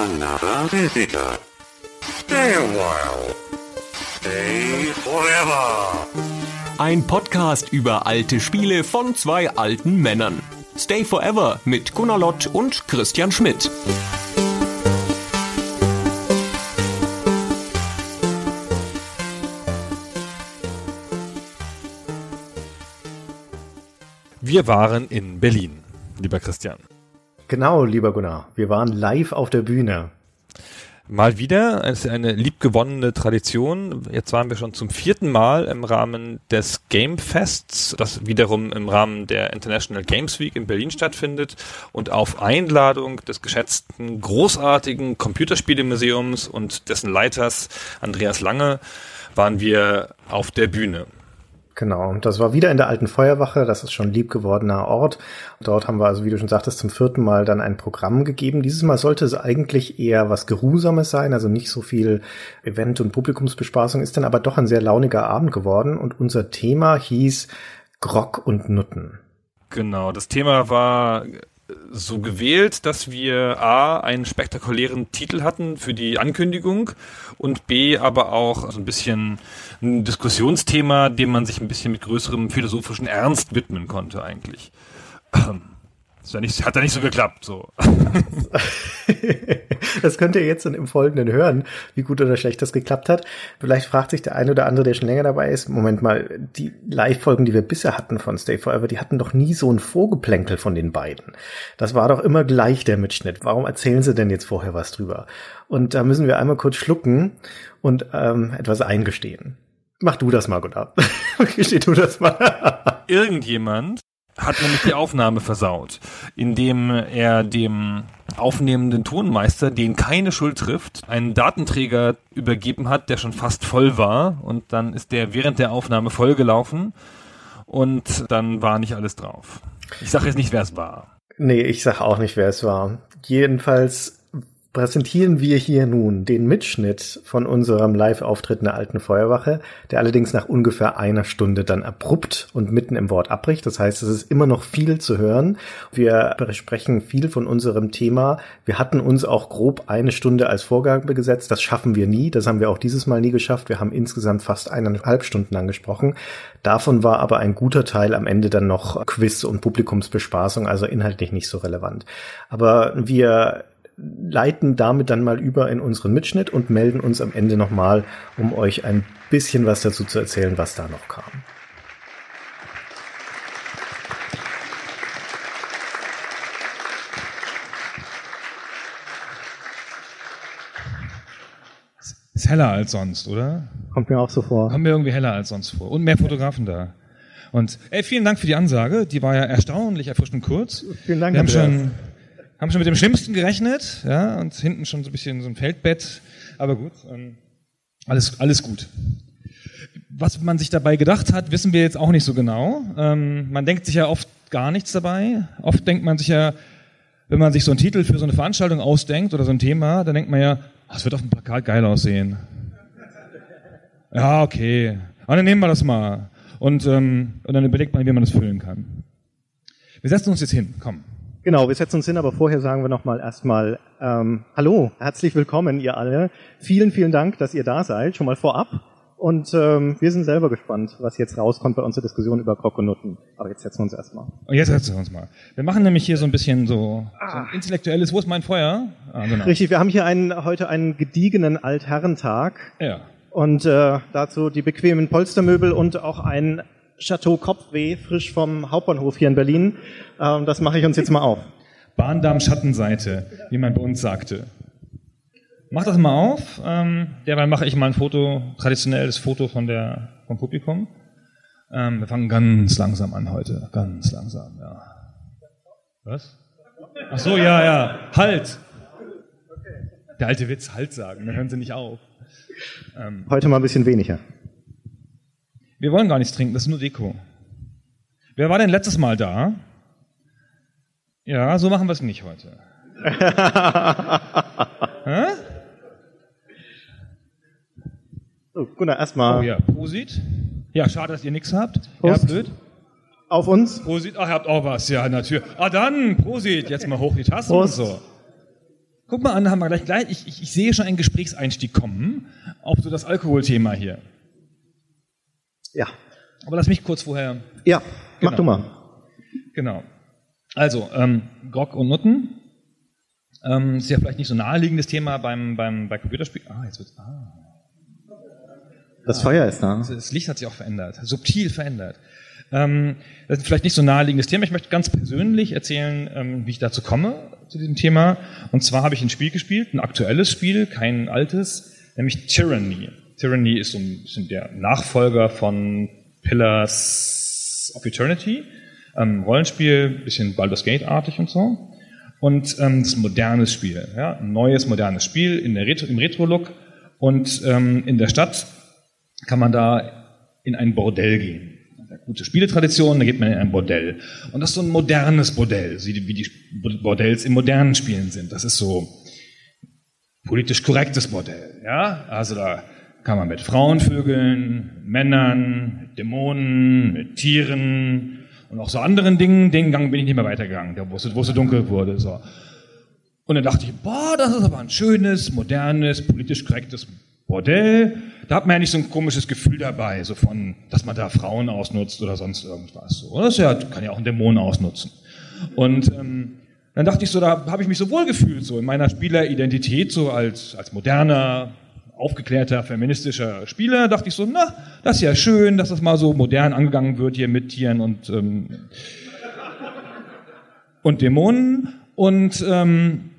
another visitor. Stay a while. Stay forever. Ein Podcast über alte Spiele von zwei alten Männern. Stay Forever mit Gunnar Lott und Christian Schmidt. Wir waren in Berlin, lieber Christian. Genau, lieber Gunnar. Wir waren live auf der Bühne. Mal wieder, es ist eine liebgewonnene Tradition. Jetzt waren wir schon zum vierten Mal im Rahmen des Game Fests, das wiederum im Rahmen der International Games Week in Berlin stattfindet und auf Einladung des geschätzten, großartigen Computerspielemuseums und dessen Leiters Andreas Lange waren wir auf der Bühne. Genau, das war wieder in der alten Feuerwache, das ist schon lieb gewordener Ort. Dort haben wir also, wie du schon sagtest, zum vierten Mal dann ein Programm gegeben. Dieses Mal sollte es eigentlich eher was Geruhsames sein, also nicht so viel Event- und Publikumsbespaßung, ist dann aber doch ein sehr launiger Abend geworden und unser Thema hieß Grog und Nutten. Genau, das Thema war so gewählt, dass wir A, einen spektakulären Titel hatten für die Ankündigung und B, aber auch so ein bisschen ein Diskussionsthema, dem man sich ein bisschen mit größerem philosophischen Ernst widmen konnte eigentlich. Das hat, nicht, hat ja nicht so geklappt, so. das könnt ihr jetzt im Folgenden hören, wie gut oder schlecht das geklappt hat. Vielleicht fragt sich der eine oder andere, der schon länger dabei ist, Moment mal, die Live-Folgen, die wir bisher hatten von Stay Forever, die hatten doch nie so ein Vorgeplänkel von den beiden. Das war doch immer gleich der Mitschnitt. Warum erzählen sie denn jetzt vorher was drüber? Und da müssen wir einmal kurz schlucken und ähm, etwas eingestehen. Mach du das mal, Gunnar. Gesteh du das mal. Irgendjemand hat nämlich die Aufnahme versaut, indem er dem aufnehmenden Tonmeister, den keine Schuld trifft, einen Datenträger übergeben hat, der schon fast voll war und dann ist der während der Aufnahme vollgelaufen und dann war nicht alles drauf. Ich sage jetzt nicht, wer es war. Nee, ich sag auch nicht, wer es war. Jedenfalls präsentieren wir hier nun den Mitschnitt von unserem Live-Auftritt in der alten Feuerwache, der allerdings nach ungefähr einer Stunde dann abrupt und mitten im Wort abbricht. Das heißt, es ist immer noch viel zu hören. Wir besprechen viel von unserem Thema. Wir hatten uns auch grob eine Stunde als Vorgabe gesetzt. Das schaffen wir nie. Das haben wir auch dieses Mal nie geschafft. Wir haben insgesamt fast eineinhalb Stunden angesprochen. Davon war aber ein guter Teil am Ende dann noch Quiz und Publikumsbespaßung, also inhaltlich nicht so relevant. Aber wir leiten damit dann mal über in unseren Mitschnitt und melden uns am Ende nochmal, um euch ein bisschen was dazu zu erzählen, was da noch kam. Ist heller als sonst, oder? Kommt mir auch so vor. Kommt mir irgendwie heller als sonst vor. Und mehr Fotografen da. Und ey, vielen Dank für die Ansage. Die war ja erstaunlich erfrischend kurz. Vielen Dank. Wir haben schon, haben schon mit dem Schlimmsten gerechnet, ja, und hinten schon so ein bisschen so ein Feldbett. Aber gut, ähm, alles, alles gut. Was man sich dabei gedacht hat, wissen wir jetzt auch nicht so genau. Ähm, man denkt sich ja oft gar nichts dabei. Oft denkt man sich ja, wenn man sich so einen Titel für so eine Veranstaltung ausdenkt oder so ein Thema, dann denkt man ja, oh, es wird auf dem Plakat geil aussehen. Ja, okay. Aber dann nehmen wir das mal. Und, ähm, und dann überlegt man, wie man das füllen kann. Wir setzen uns jetzt hin. Komm. Genau, wir setzen uns hin, aber vorher sagen wir nochmal erstmal ähm, Hallo, herzlich willkommen, ihr alle. Vielen, vielen Dank, dass ihr da seid, schon mal vorab. Und ähm, wir sind selber gespannt, was jetzt rauskommt bei unserer Diskussion über Krokonutten. Aber jetzt setzen wir uns erstmal. Und jetzt setzen wir uns mal. Wir machen nämlich hier so ein bisschen so, so ein intellektuelles, wo ist mein Feuer? Ah, genau. Richtig, wir haben hier einen, heute einen gediegenen Altherrentag. Ja. Und äh, dazu die bequemen Polstermöbel und auch ein Chateau Kopfweh, frisch vom Hauptbahnhof hier in Berlin. Ähm, das mache ich uns jetzt mal auf. Bahndamm Schattenseite, wie man bei uns sagte. Mach das mal auf. Ähm, derweil mache ich mal ein Foto, traditionelles Foto von der, vom Publikum. Ähm, wir fangen ganz langsam an heute. Ganz langsam, ja. Was? Ach so, ja, ja. Halt! Der alte Witz, halt sagen, dann hören Sie nicht auf. Ähm, Heute mal ein bisschen weniger. Wir wollen gar nichts trinken, das ist nur Deko. Wer war denn letztes Mal da? Ja, so machen wir es nicht heute. Hä? So, Gunnar, erstmal Oh ja, Prosit. Ja, schade, dass ihr nichts habt. Prost. Ja, blöd. auf uns. Prosit. Ach, ihr habt auch was, ja, natürlich. Ah, dann, Prosit. Jetzt mal hoch die Prost. und so. Guck mal an, haben wir gleich gleich. Ich, ich, ich sehe schon einen Gesprächseinstieg kommen auf so das Alkoholthema hier. Ja. Aber lass mich kurz vorher. Ja, mach Genau. du mal. Genau. Also, ähm, Grog und Nutten. Ähm, ist ja vielleicht nicht so naheliegendes Thema beim, beim, bei Computerspielen. Ah, jetzt wird's, ah. Das Feuer ist da. Das Licht hat sich auch verändert, subtil verändert. Ähm, das ist vielleicht nicht so naheliegendes Thema. Ich möchte ganz persönlich erzählen, ähm, wie ich dazu komme, zu diesem Thema. Und zwar habe ich ein Spiel gespielt, ein aktuelles Spiel, kein altes, nämlich Tyranny. Tyranny ist so ein bisschen der Nachfolger von Pillars of Eternity. Ähm, Rollenspiel, bisschen Baldur's Gate-artig und so. Und ähm, das modernes Spiel, ja, ein neues, modernes Spiel in der Retro, im Retro-Look. Und ähm, in der Stadt kann man da in ein Bordell gehen. Gute Spieletradition, da geht man in ein Bordell. Und das ist so ein modernes Bordell, wie die Bordells in modernen Spielen sind. Das ist so politisch korrektes Bordell. Ja? Also da kann man mit Frauen vögeln, Männern, Dämonen, mit Tieren und auch so anderen Dingen. Den Gang bin ich nicht mehr weitergegangen, wo es, wo es so dunkel wurde. So. Und dann dachte ich, boah, das ist aber ein schönes, modernes, politisch korrektes Bordell. Da hat man ja nicht so ein komisches Gefühl dabei, so von, dass man da Frauen ausnutzt oder sonst irgendwas. So. Das ja, kann ja auch ein Dämon ausnutzen. Und ähm, dann dachte ich so, da habe ich mich so wohl gefühlt, so in meiner Spieleridentität, so als, als moderner, aufgeklärter, feministischer Spieler, dachte ich so, na, das ist ja schön, dass das mal so modern angegangen wird hier mit Tieren und, ähm, und Dämonen. Und ähm,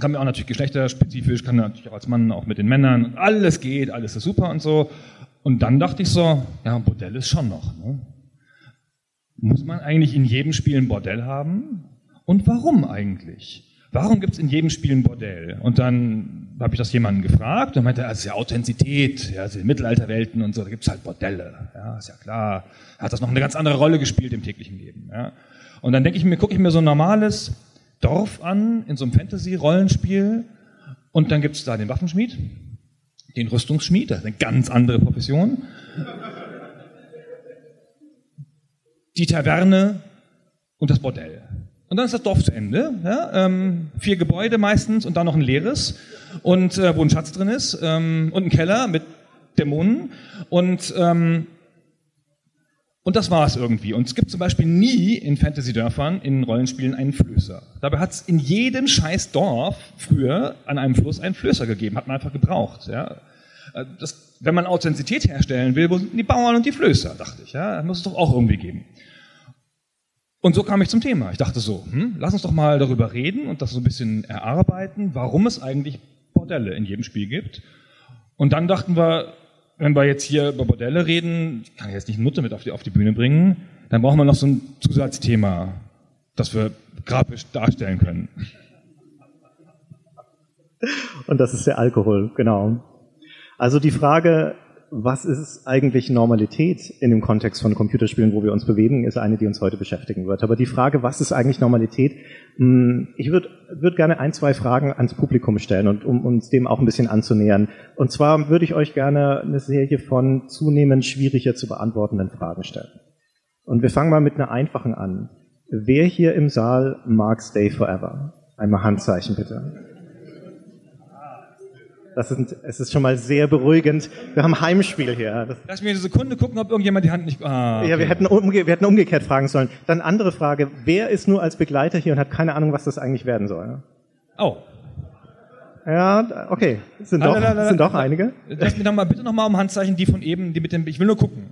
kann mir auch natürlich geschlechterspezifisch, kann natürlich auch als Mann auch mit den Männern, alles geht, alles ist super und so. Und dann dachte ich so, ja, ein Bordell ist schon noch. Ne? Muss man eigentlich in jedem Spiel ein Bordell haben? Und warum eigentlich? Warum gibt es in jedem Spiel ein Bordell? Und dann habe ich das jemanden gefragt und meinte, das ist ja Authentizität, ja, also Mittelalterwelten und so, da gibt's halt Bordelle. Ja, ist ja klar. Hat das noch eine ganz andere Rolle gespielt im täglichen Leben. Ja. Und dann denke ich mir, gucke ich mir so ein normales Dorf an, in so einem Fantasy-Rollenspiel, und dann gibt's da den Waffenschmied, den Rüstungsschmied, das ist eine ganz andere Profession. Die Taverne und das Bordell. Und dann ist das Dorf zu Ende. Ja? Ähm, vier Gebäude meistens und dann noch ein leeres, und äh, wo ein Schatz drin ist, ähm, und ein Keller mit Dämonen. Und, ähm, und das war es irgendwie. Und es gibt zum Beispiel nie in Fantasy-Dörfern, in Rollenspielen, einen Flößer. Dabei hat es in jedem scheiß Dorf früher an einem Fluss einen Flößer gegeben, hat man einfach gebraucht. Ja? Äh, Das, wenn man Authentizität herstellen will, wo sind die Bauern und die Flößer, dachte ich. Ja? Das muss es doch auch irgendwie geben. Und so kam ich zum Thema. Ich dachte so, hm, lass uns doch mal darüber reden und das so ein bisschen erarbeiten, warum es eigentlich Bordelle in jedem Spiel gibt. Und dann dachten wir, wenn wir jetzt hier über Bordelle reden, ich kann jetzt nicht Nutte mit auf die, auf die Bühne bringen, dann brauchen wir noch so ein Zusatzthema, das wir grafisch darstellen können. Und das ist der Alkohol, genau. Also die Frage, was ist eigentlich Normalität in dem Kontext von Computerspielen, wo wir uns bewegen, ist eine, die uns heute beschäftigen wird. Aber die Frage, was ist eigentlich Normalität? mh, Ich würde würd gerne ein, zwei Fragen ans Publikum stellen und um uns dem auch ein bisschen anzunähern. Und zwar würde ich euch gerne eine Serie von zunehmend schwieriger zu beantwortenden Fragen stellen. Und wir fangen mal mit einer einfachen an. Wer hier im Saal mag Stay Forever? Einmal Handzeichen bitte. Das sind, es ist schon mal sehr beruhigend. Wir haben Heimspiel hier. Das, Lass mich eine Sekunde gucken, ob irgendjemand die Hand nicht... Ah, Ja, wir okay. hätten, umge wir hätten umgekehrt fragen sollen. Dann andere Frage. Wer ist nur als Begleiter hier und hat keine Ahnung, was das eigentlich werden soll? Oh, Ja, okay. Sind Ah, doch, la, la, sind doch einige. Lass mich noch mal, bitte nochmal um Handzeichen, die von eben, die mit dem, ich will nur gucken.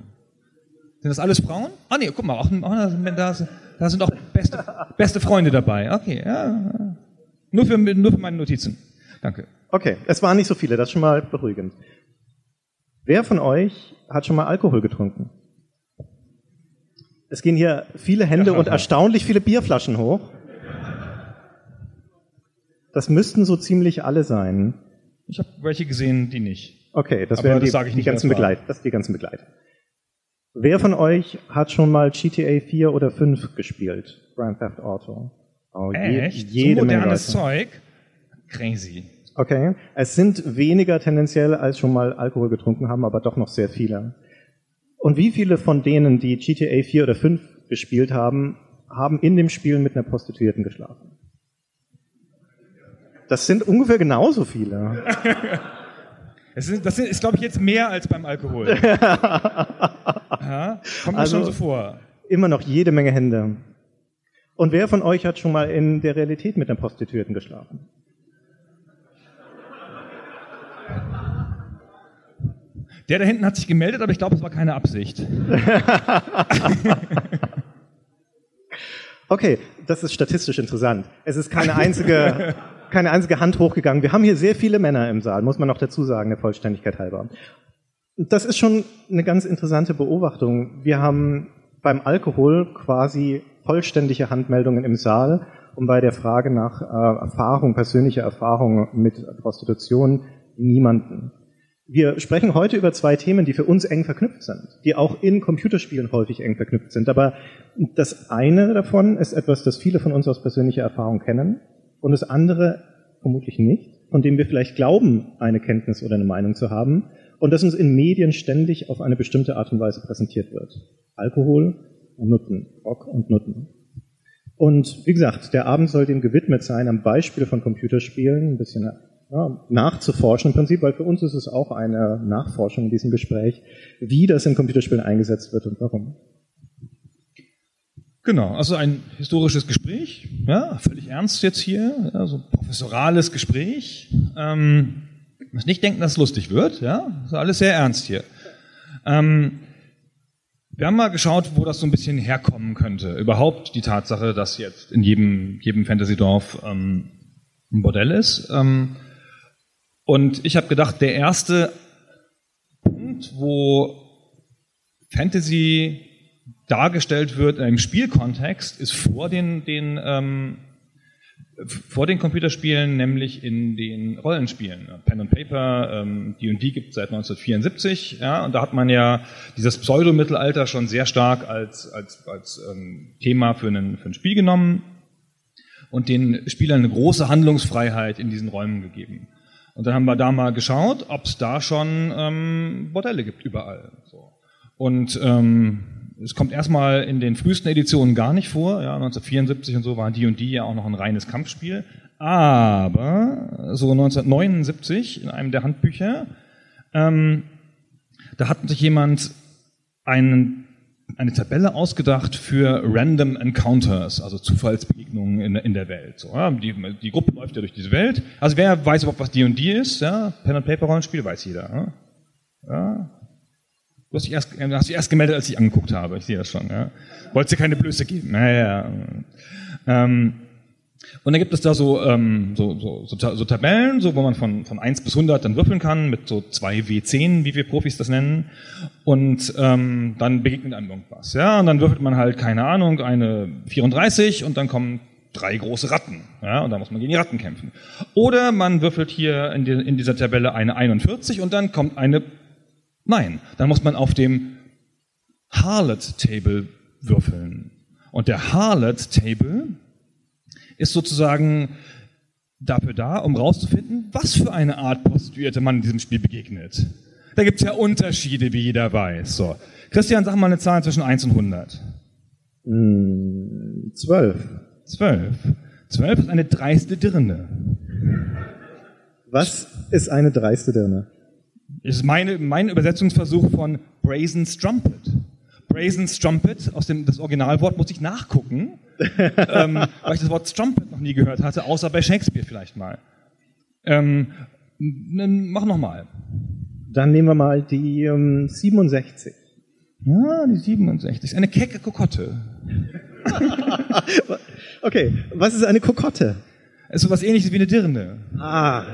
Sind das alles Frauen? Ah nee, guck mal, auch, da, sind- da sind auch beste, beste Freunde dabei. Okay, ja. ja. Nur für, nur für meine Notizen. Danke. Okay, es waren nicht so viele, das ist schon mal beruhigend. Wer von euch hat schon mal Alkohol getrunken? Es gehen hier viele Hände und erstaunlich viele Bierflaschen hoch. Das müssten so ziemlich alle sein. Ich habe welche gesehen, die nicht. Okay, das Aber wären das die, ich die ganzen. Begleit, das sind die ganzen Begleiter. Wer von euch hat schon mal GTA 4 oder 5 gespielt? Grand Theft Auto. Oh, je- Echt? jede so Menge modernes Leute. Zeug? Crazy. Okay. Es sind weniger tendenziell, als schon mal Alkohol getrunken haben, aber doch noch sehr viele. Und wie viele von denen, die GTA 4 oder 5 gespielt haben, haben in dem Spiel mit einer Prostituierten geschlafen? Das sind ungefähr genauso viele. Das, sind, das sind, ist, glaube ich, jetzt mehr als beim Alkohol. ja, kommt mir Also- schon so vor. Immer noch jede Menge Hände. Und wer von euch hat schon mal in der Realität mit einer Prostituierten geschlafen? Der da hinten hat sich gemeldet, aber ich glaube, es war keine Absicht. Okay, das ist statistisch interessant. Es ist keine einzige, keine einzige Hand hochgegangen. Wir haben hier sehr viele Männer im Saal, muss man noch dazu sagen, der Vollständigkeit halber. Das ist schon eine ganz interessante Beobachtung. Wir haben beim Alkohol quasi vollständige Handmeldungen im Saal und bei der Frage nach äh, Erfahrung, persönlicher Erfahrung mit Prostitution niemanden. Wir sprechen heute über zwei Themen, die für uns eng verknüpft sind, die auch in Computerspielen häufig eng verknüpft sind. Aber das eine davon ist etwas, das viele von uns aus persönlicher Erfahrung kennen und das andere vermutlich nicht, von dem wir vielleicht glauben, eine Kenntnis oder eine Meinung zu haben und das uns in Medien ständig auf eine bestimmte Art und Weise präsentiert wird. Alkohol und Nutten, Rock und Nutten. Und wie gesagt, der Abend soll dem gewidmet sein, am Beispiel von Computerspielen ein bisschen ja, nachzuforschen im Prinzip, weil für uns ist es auch eine Nachforschung in diesem Gespräch, wie das in Computerspielen eingesetzt wird und warum. Genau, also ein historisches Gespräch, ja, völlig ernst jetzt hier, also professorales Gespräch. Ähm, muss nicht denken, dass es lustig wird, ja, ist alles sehr ernst hier. Ähm, wir haben mal geschaut, wo das so ein bisschen herkommen könnte. Überhaupt die Tatsache, dass jetzt in jedem, jedem Fantasy-Dorf ähm, ein Bordell ist. Ähm, und ich habe gedacht, der erste Punkt, wo Fantasy dargestellt wird in einem Spielkontext, ist vor den, den, ähm, vor den Computerspielen, nämlich in den Rollenspielen. Pen and Paper, ähm, D&D gibt es seit 1974, ja, und da hat man ja dieses Pseudomittelalter schon sehr stark als, als, als ähm, Thema für, einen, für ein Spiel genommen und den Spielern eine große Handlungsfreiheit in diesen Räumen gegeben. Und dann haben wir da mal geschaut, ob es da schon ähm, Bordelle gibt überall. So. Und ähm, es kommt erstmal in den frühesten Editionen gar nicht vor. Ja, 1974 und so war D&D ja auch noch ein reines Kampfspiel. Aber so 1979 in einem der Handbücher, ähm, da hat sich jemand einen, eine Tabelle ausgedacht für Random Encounters, also Zufallsbegegnungen in, in der Welt. So, ja, die, die Gruppe läuft ja durch diese Welt. Also wer weiß überhaupt, was D&D ist? Ja, Pen and Paper Rollenspiel weiß jeder. Ja? Ja, Du hast dich erst, du hast dich erst gemeldet, als ich angeguckt habe. Ich sehe das schon. Ja. Wolltest dir keine Blöße geben. Naja. Ähm, und dann gibt es da so, ähm, so, so, so, so Tabellen, so, wo man von, von 1 bis 100 dann würfeln kann, mit so zwei W10, wie wir Profis das nennen. Und ähm, dann begegnet einem irgendwas. Ja, und dann würfelt man halt, keine Ahnung, eine 34 und dann kommen drei große Ratten. Ja, und dann muss man gegen die Ratten kämpfen. Oder man würfelt hier in, die, in dieser Tabelle eine 41 und dann kommt eine Nein, dann muss man auf dem Harlot Table würfeln. Und der Harlot Table ist sozusagen dafür da, um rauszufinden, was für eine Art Prostituierte man in diesem Spiel begegnet. Da gibt's ja Unterschiede, wie jeder weiß. So. Christian, sag mal eine Zahl zwischen 1 und 100. Hm, zwölf. 12. 12 ist eine dreiste Dirne. Was ist eine dreiste Dirne? ist meine, mein Übersetzungsversuch von Brazen Strumpet. Brazen Strumpet, aus dem, das Originalwort muss ich nachgucken, ähm, weil ich das Wort Strumpet noch nie gehört hatte, außer bei Shakespeare vielleicht mal. Ähm, mach noch mal. Dann nehmen wir mal die ähm, 67. Ja, die 67. Ist eine kecke Kokotte. Okay, was ist eine Kokotte? Ist sowas ähnliches wie eine Dirne. Ah,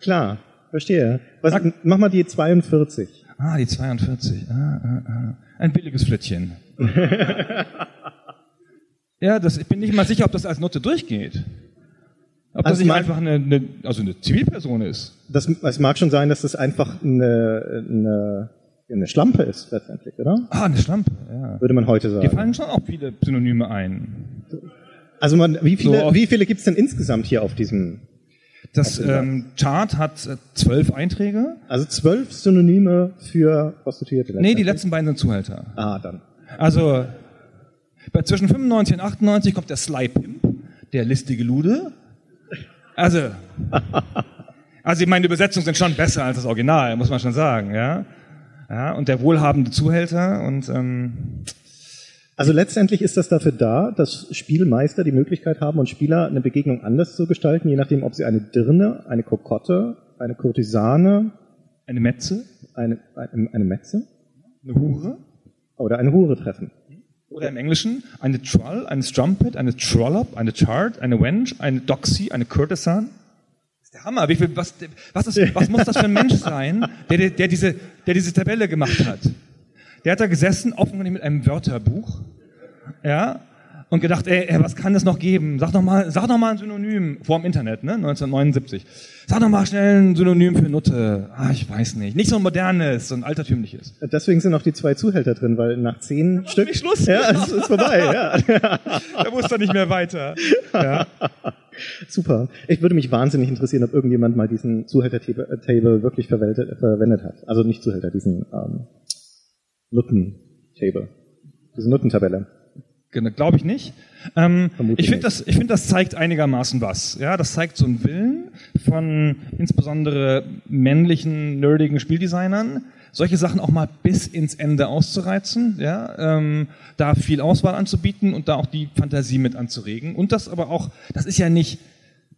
klar, verstehe. Was, mach mal die 42. Ah, die 42. Ah, ah, ah. Ein billiges Flittchen. ja, das, ich bin nicht mal sicher, ob das als Nutte durchgeht. Ob das Also nicht mein- einfach eine, eine, also eine Zivilperson ist. Das, es mag schon sein, dass das einfach eine, eine, eine Schlampe ist, letztendlich, oder? Ah, eine Schlampe, ja. Würde man heute Dir sagen. fallen schon auch viele Synonyme ein. Also man, wie viele, So. wie viele gibt's denn insgesamt hier auf diesem? Das ähm, Chart hat äh, zwölf Einträge. Also zwölf Synonyme für Prostituierte. Nee, die letzten beiden sind Zuhälter. Ah, dann. Also bei zwischen 95 und 98 kommt der Sly Pimp, der listige Lude. Also, also ich meine, die Übersetzungen sind schon besser als das Original, muss man schon sagen, ja. Ja, und der wohlhabende Zuhälter und ähm, Also letztendlich ist das dafür da, dass Spielmeister die Möglichkeit haben und Spieler eine Begegnung anders zu gestalten, je nachdem, ob sie eine Dirne, eine Kokotte, eine Kurtisane, eine Metze, eine, eine, eine Metze eine Hure oder eine Hure treffen. oder im Englischen eine Troll, eine Strumpet, eine Trollop, eine Chart, eine Wench, eine Doxy, eine Courtesan. Das ist der Hammer. Wie viel, was, was, ist, was muss das für ein Mensch sein, der, der, der, diese, der diese Tabelle gemacht hat? Der hat da gesessen, offenkundig mit einem Wörterbuch, ja, und gedacht, ey, ey, was kann es noch geben? Sag doch mal, sag doch mal ein Synonym vor dem Internet, ne, 1979. Sag doch mal schnell ein Synonym für Nutte. Ah, ich weiß nicht. Nicht so ein modernes, so ein altertümliches. Deswegen sind auch die zwei Zuhälter drin, weil nach zehn Stück nämlich Schluss. Ja, es ist vorbei. Ja. Da muss er nicht mehr weiter. Ja. Super. Ich würde mich wahnsinnig interessieren, ob irgendjemand mal diesen Zuhälter-Table wirklich verwendet, verwendet hat. Also nicht Zuhälter, diesen ähm, Nutten-Table. Diese Nuttentabelle. Genau, glaube ich nicht. Ähm, ich finde, das, ich finde, das zeigt einigermaßen was. Ja, das zeigt so einen Willen von insbesondere männlichen, nerdigen Spieldesignern, solche Sachen auch mal bis ins Ende auszureizen, ja, ähm, da viel Auswahl anzubieten und da auch die Fantasie mit anzuregen. Und das aber auch, das ist ja nicht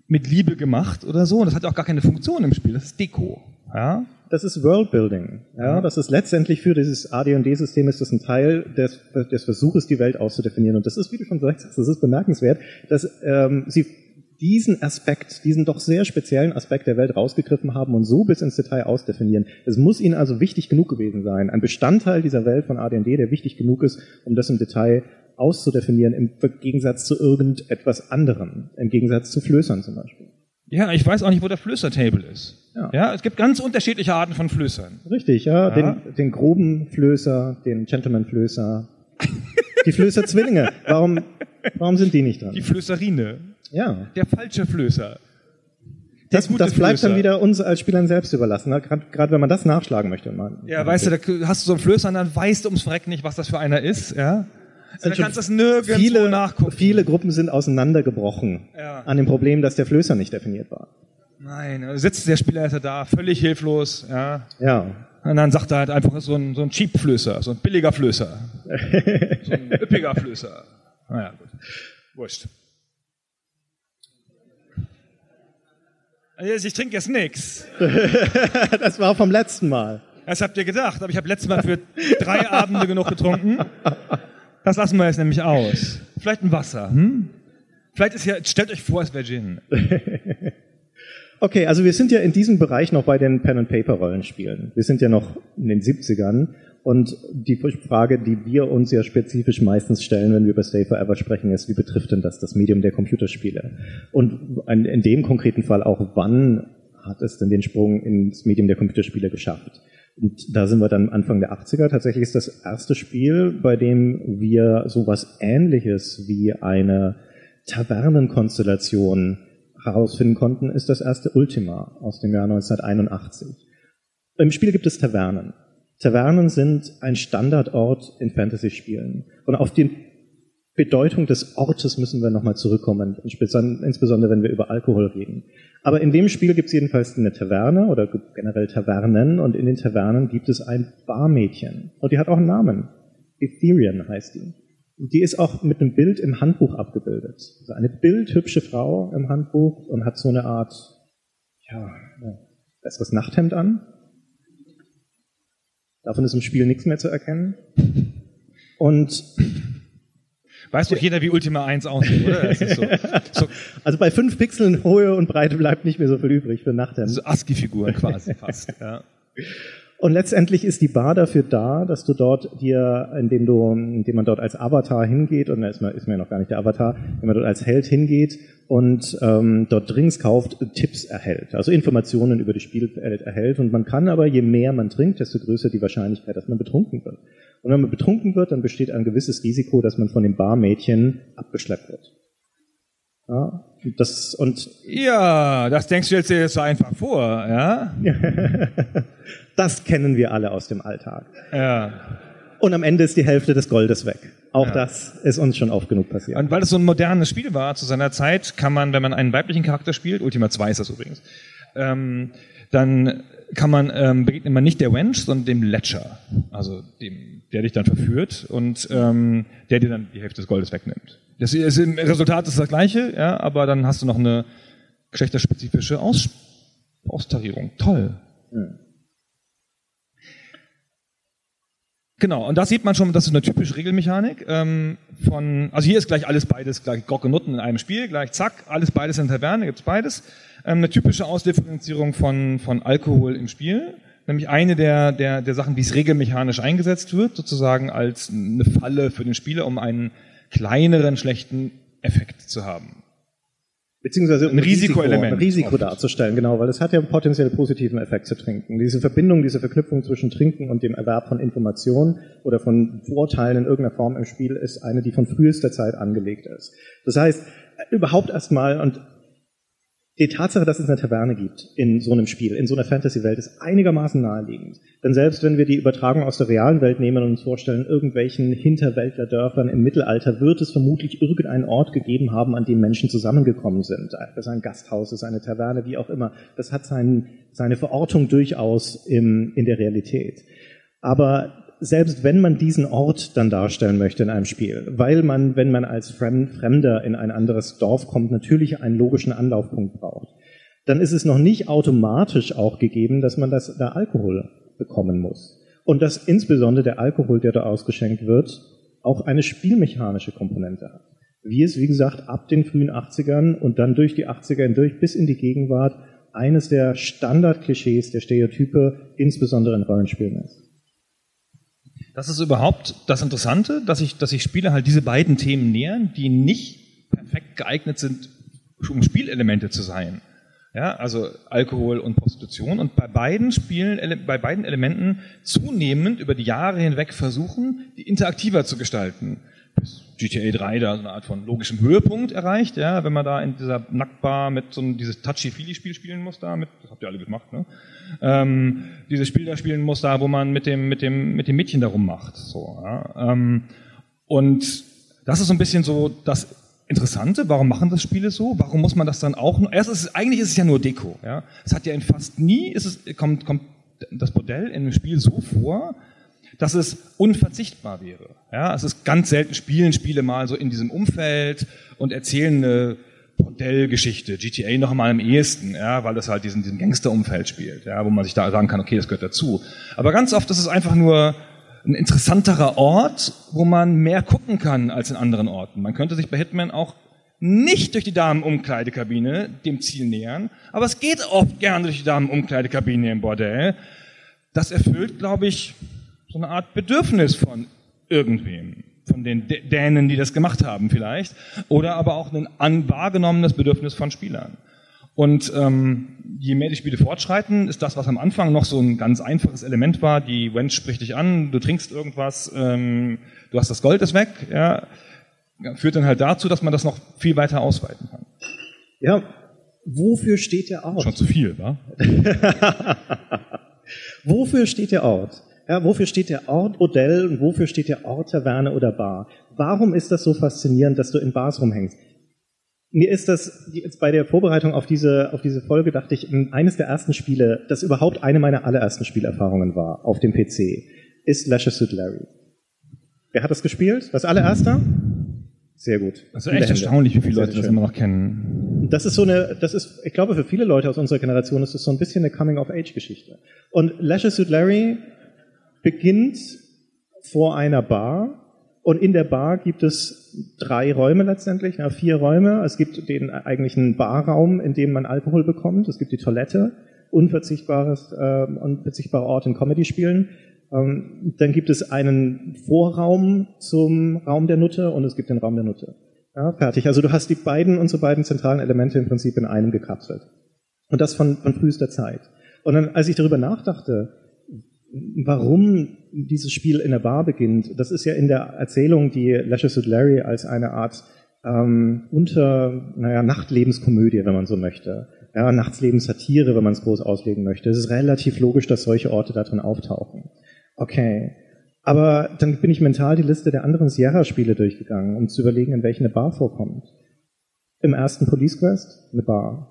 mit Liebe gemacht oder so, und das hat auch gar keine Funktion im Spiel, das ist Deko. Ja, Das ist Worldbuilding. Ja, das ist letztendlich für dieses AD&D-System ist das ein Teil des, des Versuches, die Welt auszudefinieren. Und das ist, wie du schon sagst, das ist bemerkenswert, dass ähm, sie diesen Aspekt, diesen doch sehr speziellen Aspekt der Welt rausgegriffen haben und so bis ins Detail ausdefinieren. Es muss ihnen also wichtig genug gewesen sein, ein Bestandteil dieser Welt von AD&D, der wichtig genug ist, um das im Detail auszudefinieren, im Gegensatz zu irgendetwas anderem, im Gegensatz zu Flößern zum Beispiel. ja ich weiß auch nicht, wo der Flößer-Table ist. Ja. ja, es gibt ganz unterschiedliche Arten von Flößern. Richtig, ja. Ja. Den, den groben Flößer, den Gentleman-Flößer. Die Flößer-Zwillinge. Warum, warum sind die nicht dran? Die Flößerine. Ja. Der falsche Flößer. Das, das bleibt dann Flößer. wieder uns als Spielern selbst überlassen. Gerade wenn man das nachschlagen möchte. Ja, weißt du, da hast du so einen Flößer und dann weißt du ums Verrecken nicht, was das für einer ist, ja? Sind Dann schon kannst du das nirgendwo viele, nachgucken. viele Gruppen sind auseinandergebrochen Ja. an dem Problem, dass der Flößer nicht definiert war. Nein, da sitzt der Spielleiter da, völlig hilflos, ja? Ja. Und dann sagt er halt einfach so ein, so ein Cheap-Flößer, so ein billiger Flößer. so ein üppiger Flößer. Naja, gut. Wurscht. Also Ich trinke jetzt nix. Das war vom letzten Mal. Das habt ihr gedacht, aber ich habe letztes Mal für drei Abende genug getrunken. Das lassen wir jetzt nämlich aus. Vielleicht ein Wasser, hm? Vielleicht ist ja, stellt euch vor, es wäre Gin. Okay, also wir sind ja in diesem Bereich noch bei den Pen-and-Paper-Rollenspielen. Wir sind ja noch in den 70ern und die Frage, die wir uns ja spezifisch meistens stellen, wenn wir über Stay Forever sprechen, ist, wie betrifft denn das das Medium der Computerspiele? Und in dem konkreten Fall auch, wann hat es denn den Sprung ins Medium der Computerspiele geschafft? Und da sind wir dann Anfang der 80er. Tatsächlich ist das erste Spiel, bei dem wir sowas ähnliches wie eine Tavernenkonstellation herausfinden konnten, ist das erste Ultima aus dem Jahr 1981. Im Spiel gibt es Tavernen. Tavernen sind ein Standardort in Fantasy-Spielen. Und auf die Bedeutung des Ortes müssen wir nochmal zurückkommen, insbesondere wenn wir über Alkohol reden. Aber in dem Spiel gibt es jedenfalls eine Taverne oder generell Tavernen und in den Tavernen gibt es ein Barmädchen. Und die hat auch einen Namen. Ethereum heißt die. Und Die ist auch mit einem Bild im Handbuch abgebildet. Also eine bildhübsche Frau im Handbuch und hat so eine Art, ja, besseres Nachthemd an. Davon ist im Spiel nichts mehr zu erkennen. Und Weiß doch jeder, wie Ultima 1 aussieht, oder? So, so, also bei fünf Pixeln Höhe und Breite bleibt nicht mehr so viel übrig für Nachthemd. so ASCII-Figuren quasi fast. Ja. Und letztendlich ist die Bar dafür da, dass du dort dir, indem du, indem man dort als Avatar hingeht, und da ist man, ist man ja noch gar nicht der Avatar, wenn man dort als Held hingeht und ähm, dort Drinks kauft, Tipps erhält, also Informationen über die Spielwelt erhält. Und man kann aber, je mehr man trinkt, desto größer die Wahrscheinlichkeit, dass man betrunken wird. Und wenn man betrunken wird, dann besteht ein gewisses Risiko, dass man von dem Barmädchen abgeschleppt wird. Ja, das, und ja, das denkst du jetzt dir so einfach vor, ja? das kennen wir alle aus dem Alltag. Ja. und am Ende ist die Hälfte des Goldes weg. Auch ja. das ist uns schon oft genug passiert. Und weil es so ein modernes Spiel war zu seiner Zeit, kann man, wenn man einen weiblichen Charakter spielt, Ultima 2 ist das übrigens, ähm, dann kann man ähm, begegnet man nicht der Wench, sondern dem Ledger, also dem, der dich dann verführt und ähm, der dir dann die Hälfte des Goldes wegnimmt. Das ist, im Resultat ist das gleiche, ja, aber dann hast du noch eine geschlechterspezifische Aus Austarierung. Toll. Hm. Genau, und da sieht man schon, das ist eine typische Regelmechanik ähm, von, also hier ist gleich alles beides, gleich Gock und Nutten in einem Spiel, gleich zack, alles beides in der Taverne, gibt's beides. Ähm, eine typische Ausdifferenzierung von, von Alkohol im Spiel, nämlich eine der, der, der Sachen, wie es regelmechanisch eingesetzt wird, sozusagen als eine Falle für den Spieler, um einen kleineren schlechten Effekt zu haben. Beziehungsweise ein, ein Risikoelement. Ein Risiko darzustellen, genau, weil es hat ja einen potenziell positiven Effekt zu trinken. Diese Verbindung, diese Verknüpfung zwischen Trinken und dem Erwerb von Informationen oder von Vorteilen in irgendeiner Form im Spiel ist eine, die von frühester Zeit angelegt ist. Das heißt, überhaupt erstmal, und die Tatsache, dass es eine Taverne gibt in so einem Spiel, in so einer Fantasy-Welt, ist einigermaßen naheliegend. Denn selbst wenn wir die Übertragung aus der realen Welt nehmen und uns vorstellen, irgendwelchen Hinterwäldlerdörfern im Mittelalter wird es vermutlich irgendeinen Ort gegeben haben, an dem Menschen zusammengekommen sind. Das ist ein Gasthaus, ist eine Taverne, wie auch immer. Das hat sein, seine Verortung durchaus im, in der Realität. Aber selbst wenn man diesen Ort dann darstellen möchte in einem Spiel, weil man, wenn man als Fremder in ein anderes Dorf kommt, natürlich einen logischen Anlaufpunkt braucht, dann ist es noch nicht automatisch auch gegeben, dass man das, da Alkohol bekommen muss. Und dass insbesondere der Alkohol, der da ausgeschenkt wird, auch eine spielmechanische Komponente hat. Wie es, wie gesagt, ab den frühen 80ern und dann durch die 80er hindurch bis in die Gegenwart eines der Standardklischees, der Stereotype, insbesondere in Rollenspielen ist. Das ist überhaupt das Interessante, dass sich dass ich Spiele halt diese beiden Themen nähern, die nicht perfekt geeignet sind, um Spielelemente zu sein. Ja, also Alkohol und Prostitution und bei beiden Spielen, bei beiden Elementen zunehmend über die Jahre hinweg versuchen, die interaktiver zu gestalten GTA 3 da so eine Art von logischem Höhepunkt erreicht, ja, wenn man da in dieser Nacktbar mit so einem, dieses Touchy-Feely-Spiel spielen muss da, mit, das habt ihr alle gemacht, ne? Ähm, dieses Spiel da spielen muss da, wo man mit dem, mit dem, mit dem Mädchen da rummacht, so, ja. Ähm, und das ist so ein bisschen so das Interessante, warum machen das Spiele so? Warum muss man das dann auch noch? Erstens, eigentlich ist es ja nur Deko, ja. Es hat ja in fast nie, ist es, kommt, kommt das Modell in einem Spiel so vor, dass es unverzichtbar wäre. Ja, es ist ganz selten spielen Spiele mal so in diesem Umfeld und erzählen eine Bordellgeschichte, GTA noch mal am ehesten, ja, weil das halt diesen, diesem Gangsterumfeld spielt, ja, wo man sich da sagen kann, okay, das gehört dazu. Aber ganz oft ist es einfach nur ein interessanterer Ort, wo man mehr gucken kann als in anderen Orten. Man könnte sich bei Hitman auch nicht durch die Damenumkleidekabine dem Ziel nähern, aber es geht oft gerne durch die Damenumkleidekabine im Bordell. Das erfüllt, glaube ich, so eine Art Bedürfnis von irgendwem, von den Dänen, die das gemacht haben vielleicht, oder aber auch ein wahrgenommenes Bedürfnis von Spielern. Und ähm, je mehr die Spiele fortschreiten, ist das, was am Anfang noch so ein ganz einfaches Element war, die Wench spricht dich an, du trinkst irgendwas, ähm, du hast das Gold ist weg, ja, führt dann halt dazu, dass man das noch viel weiter ausweiten kann. Ja, wofür steht der Ort? Schon zu viel, wa? wofür steht der Ort? Ja, wofür steht der Ort Modell und wofür steht der Ort Taverne oder Bar? Warum ist das so faszinierend, dass du in Bars rumhängst? Mir ist das jetzt bei der Vorbereitung auf diese, auf diese Folge dachte ich, eines der ersten Spiele, das überhaupt eine meiner allerersten Spielerfahrungen war auf dem PC, ist Leisure Suit Larry. Wer hat das gespielt? Das allererste? Sehr gut. Das ist echt erstaunlich, wie viele Leute das immer noch kennen. Das ist so eine, das ist, ich glaube, für viele Leute aus unserer Generation ist das so ein bisschen eine Coming-of-Age-Geschichte. Und Leisure Suit Larry beginnt vor einer Bar und in der Bar gibt es drei Räume letztendlich, na, vier Räume. Es gibt den eigentlichen Barraum, in dem man Alkohol bekommt. Es gibt die Toilette, unverzichtbares, äh, unverzichtbarer Ort in Comedy-Spielen. Ähm, dann gibt es einen Vorraum zum Raum der Nutte und es gibt den Raum der Nutte. Ja, fertig. Also du hast die beiden, unsere beiden zentralen Elemente im Prinzip in einem gekapselt. Und das von, von frühester Zeit. Und dann, als ich darüber nachdachte, warum dieses Spiel in der Bar beginnt, das ist ja in der Erzählung, die Lashes with Larry als eine Art ähm, unter, naja, Nachtlebenskomödie, wenn man so möchte. Ja, Nachtslebensatire, wenn man es groß auslegen möchte. Es ist relativ logisch, dass solche Orte da drin auftauchen. Okay. Aber dann bin ich mental die Liste der anderen Sierra-Spiele durchgegangen, um zu überlegen, in welchen eine Bar vorkommt. Im ersten Police Quest eine Bar.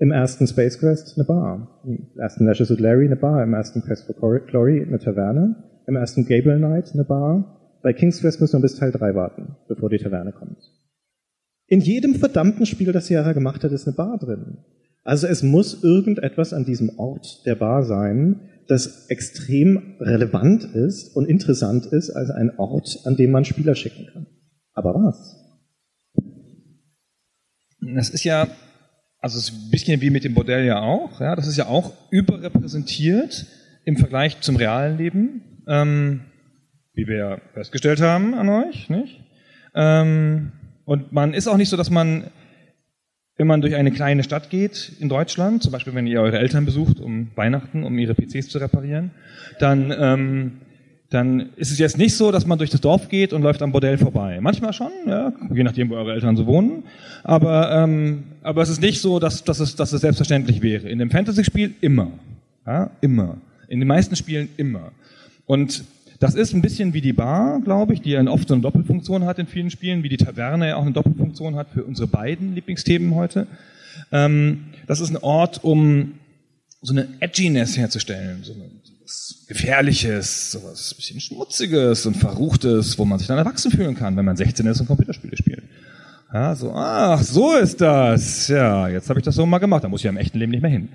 Im ersten Space Quest eine Bar. Im ersten Leisure Suit Larry eine Bar. Im ersten Quest for Glory eine Taverne. Im ersten Gable Knight eine Bar. Bei King's Quest müssen wir bis Teil 3 warten, bevor die Taverne kommt. In jedem verdammten Spiel, das Sierra gemacht hat, ist eine Bar drin. Also es muss irgendetwas an diesem Ort der Bar sein, das extrem relevant ist und interessant ist als ein Ort, an dem man Spieler schicken kann. Aber was? Das ist ja, also es ist ein bisschen wie mit dem Modell ja auch, ja, das ist ja auch überrepräsentiert im Vergleich zum realen Leben, ähm, wie wir ja festgestellt haben an euch, nicht? Ähm, und man ist auch nicht so, dass man, wenn man durch eine kleine Stadt geht in Deutschland, zum Beispiel wenn ihr eure Eltern besucht um Weihnachten, um ihre PCs zu reparieren, dann ähm, dann ist es jetzt nicht so, dass man durch das Dorf geht und läuft am Bordell vorbei. Manchmal schon, ja, je nachdem, wo eure Eltern so wohnen. Aber, ähm, aber es ist nicht so, dass, dass, es, dass es selbstverständlich wäre. In dem Fantasy-Spiel immer. Ja, immer. In den meisten Spielen immer. Und das ist ein bisschen wie die Bar, glaube ich, die ja oft so eine Doppelfunktion hat in vielen Spielen, wie die Taverne ja auch eine Doppelfunktion hat für unsere beiden Lieblingsthemen heute. Ähm, das ist ein Ort, um so eine Edginess herzustellen, so eine Gefährliches, sowas bisschen Schmutziges und Verruchtes, wo man sich dann erwachsen fühlen kann, wenn man 16 ist und Computerspiele spielt. Ja, so, ach, so ist das. Ja, jetzt habe ich das so mal gemacht, da muss ich ja im echten Leben nicht mehr hin.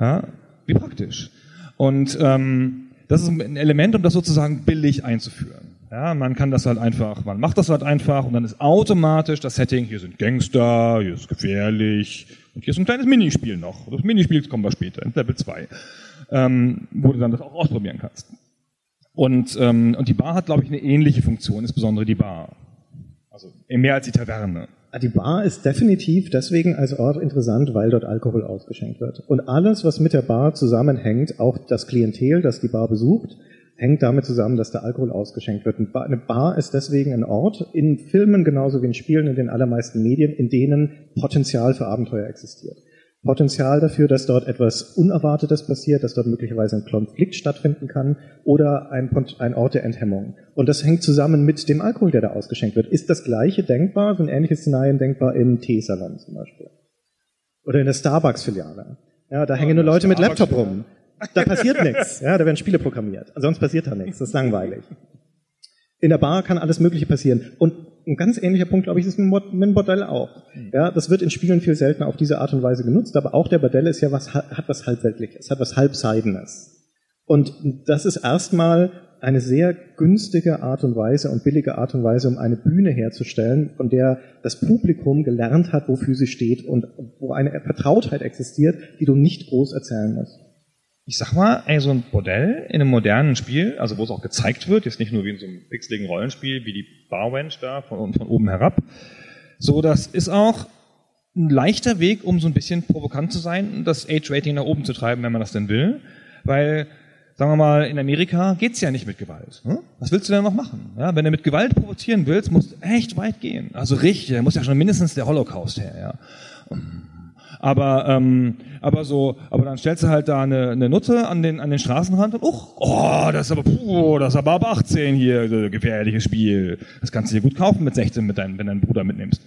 Ja, wie praktisch. Und ähm, das ist ein Element, um das sozusagen billig einzuführen. Ja, man kann das halt einfach, man macht das halt einfach und dann ist automatisch das Setting, hier sind Gangster, hier ist gefährlich und hier ist ein kleines Minispiel noch. Das Minispiel kommen wir später, in Level 2 ähm, wo du dann das auch ausprobieren kannst. Und, ähm, und die Bar hat, glaube ich, eine ähnliche Funktion, insbesondere die Bar. Also mehr als die Taverne. Ah, die Bar ist definitiv deswegen als Ort interessant, weil dort Alkohol ausgeschenkt wird. Und alles, was mit der Bar zusammenhängt, auch das Klientel, das die Bar besucht, hängt damit zusammen, dass der Alkohol ausgeschenkt wird. Eine Bar ist deswegen ein Ort, in Filmen genauso wie in Spielen, in den allermeisten Medien, in denen Potenzial für Abenteuer existiert. Potenzial dafür, dass dort etwas Unerwartetes passiert, dass dort möglicherweise ein Konflikt stattfinden kann oder ein, ein Ort der Enthemmung. Und das hängt zusammen mit dem Alkohol, der da ausgeschenkt wird. Ist das gleiche denkbar, so ein ähnliches Szenarien denkbar im Teesalon zum Beispiel? Oder in der Starbucks-Filiale? Ja, da hängen nur Leute mit Laptop rum. Da passiert nichts. Ja, da werden Spiele programmiert. Sonst passiert da nichts. Das ist langweilig. In der Bar kann alles Mögliche passieren. Und ein ganz ähnlicher Punkt, glaube ich, ist mit dem Bordell auch. Hm. Ja, das wird in Spielen viel seltener auf diese Art und Weise genutzt, aber auch der Bordell ist ja was, hat was halbweltliches, hat was halbseidenes. Und das ist erstmal eine sehr günstige Art und Weise und billige Art und Weise, um eine Bühne herzustellen, von der das Publikum gelernt hat, wofür sie steht und wo eine Vertrautheit existiert, die du nicht groß erzählen musst ich sag mal, ey, so ein Bordell in einem modernen Spiel, also wo es auch gezeigt wird, jetzt nicht nur wie in so einem pixeligen Rollenspiel, wie die Barwench da von, von oben herab. So, das ist auch ein leichter Weg, um so ein bisschen provokant zu sein, das Age-Rating nach oben zu treiben, wenn man das denn will. Weil, sagen wir mal, in Amerika geht's ja nicht mit Gewalt. Hm? Was willst du denn noch machen? Ja, wenn du mit Gewalt provozieren willst, musst du echt weit gehen. Also richtig, da muss ja schon mindestens der Holocaust her. Ja. Aber, ähm, aber so, aber dann stellst du halt da eine, eine Nutte an den, an den Straßenrand und, uch, oh, das ist aber, puh, das ist aber ab 18 hier, gefährliches Spiel. Das kannst du dir gut kaufen mit 16, mit deinem, wenn deinen Bruder mitnimmst.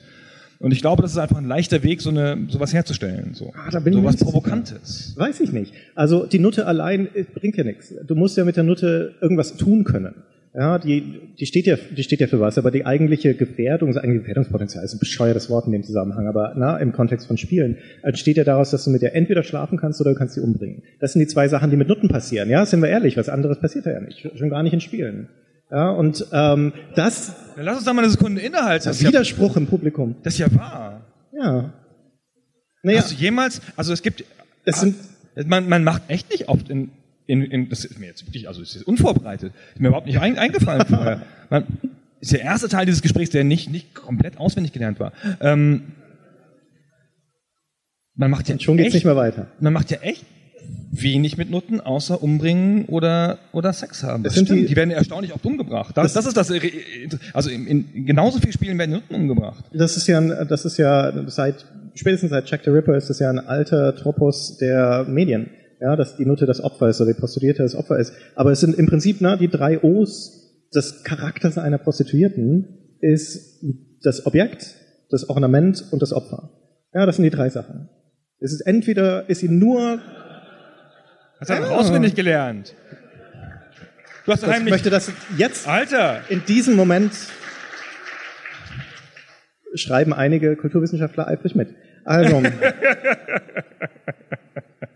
Und ich glaube, das ist einfach ein leichter Weg, so eine sowas herzustellen, so, ah, da bin so was Provokantes. Weiß ich nicht. Also die Nutte allein äh, bringt ja nichts. Du musst ja mit der Nutte irgendwas tun können. Ja, die, die steht ja, die steht ja für was, aber die eigentliche Gefährdung, das eigentliche Gefährdungspotenzial ist ein bescheuertes Wort in dem Zusammenhang, aber na, im Kontext von Spielen, entsteht ja daraus, dass du mit der entweder schlafen kannst oder du kannst sie umbringen. Das sind die zwei Sachen, die mit Nutten passieren. Ja, sind wir ehrlich, was anderes passiert ja nicht, schon gar nicht in Spielen. Ja, und ähm, das. Dann lass uns da mal eine Sekunde innehalten. Das Widerspruch ja, im Publikum. Das ist ja wahr. Ja. Naja. Hast du jemals, also es gibt, es sind, man, man macht echt nicht oft in in, in, das ist mir jetzt wirklich, also es ist unvorbereitet, ist mir überhaupt nicht ein, eingefallen vorher. Man, ist der erste Teil dieses Gesprächs, der nicht, nicht komplett auswendig gelernt war. Ähm, man macht ja Und schon geht's echt, nicht mehr weiter. Man macht ja echt wenig mit Nutten, außer umbringen oder, oder Sex haben. Das stimmt. Die, die, werden erstaunlich oft umgebracht. Das, das, ist das, also in, in genauso vielen Spielen werden Nutten umgebracht. Das ist ja, das ist ja seit, spätestens seit Jack the Ripper ist das ja ein alter Tropos der Medien Ja, dass die Nutte das Opfer ist oder die Prostituierte das Opfer ist. Aber es sind im Prinzip na, die drei O's des Charakters einer Prostituierten ist das Objekt, das Ornament und das Opfer. Ja, das sind die drei Sachen. Es ist entweder, ist sie nur Hast du ja. auswendig gelernt. Du hast ich heimlich. möchte das jetzt Alter! in diesem Moment schreiben einige Kulturwissenschaftler eifrig mit. Also,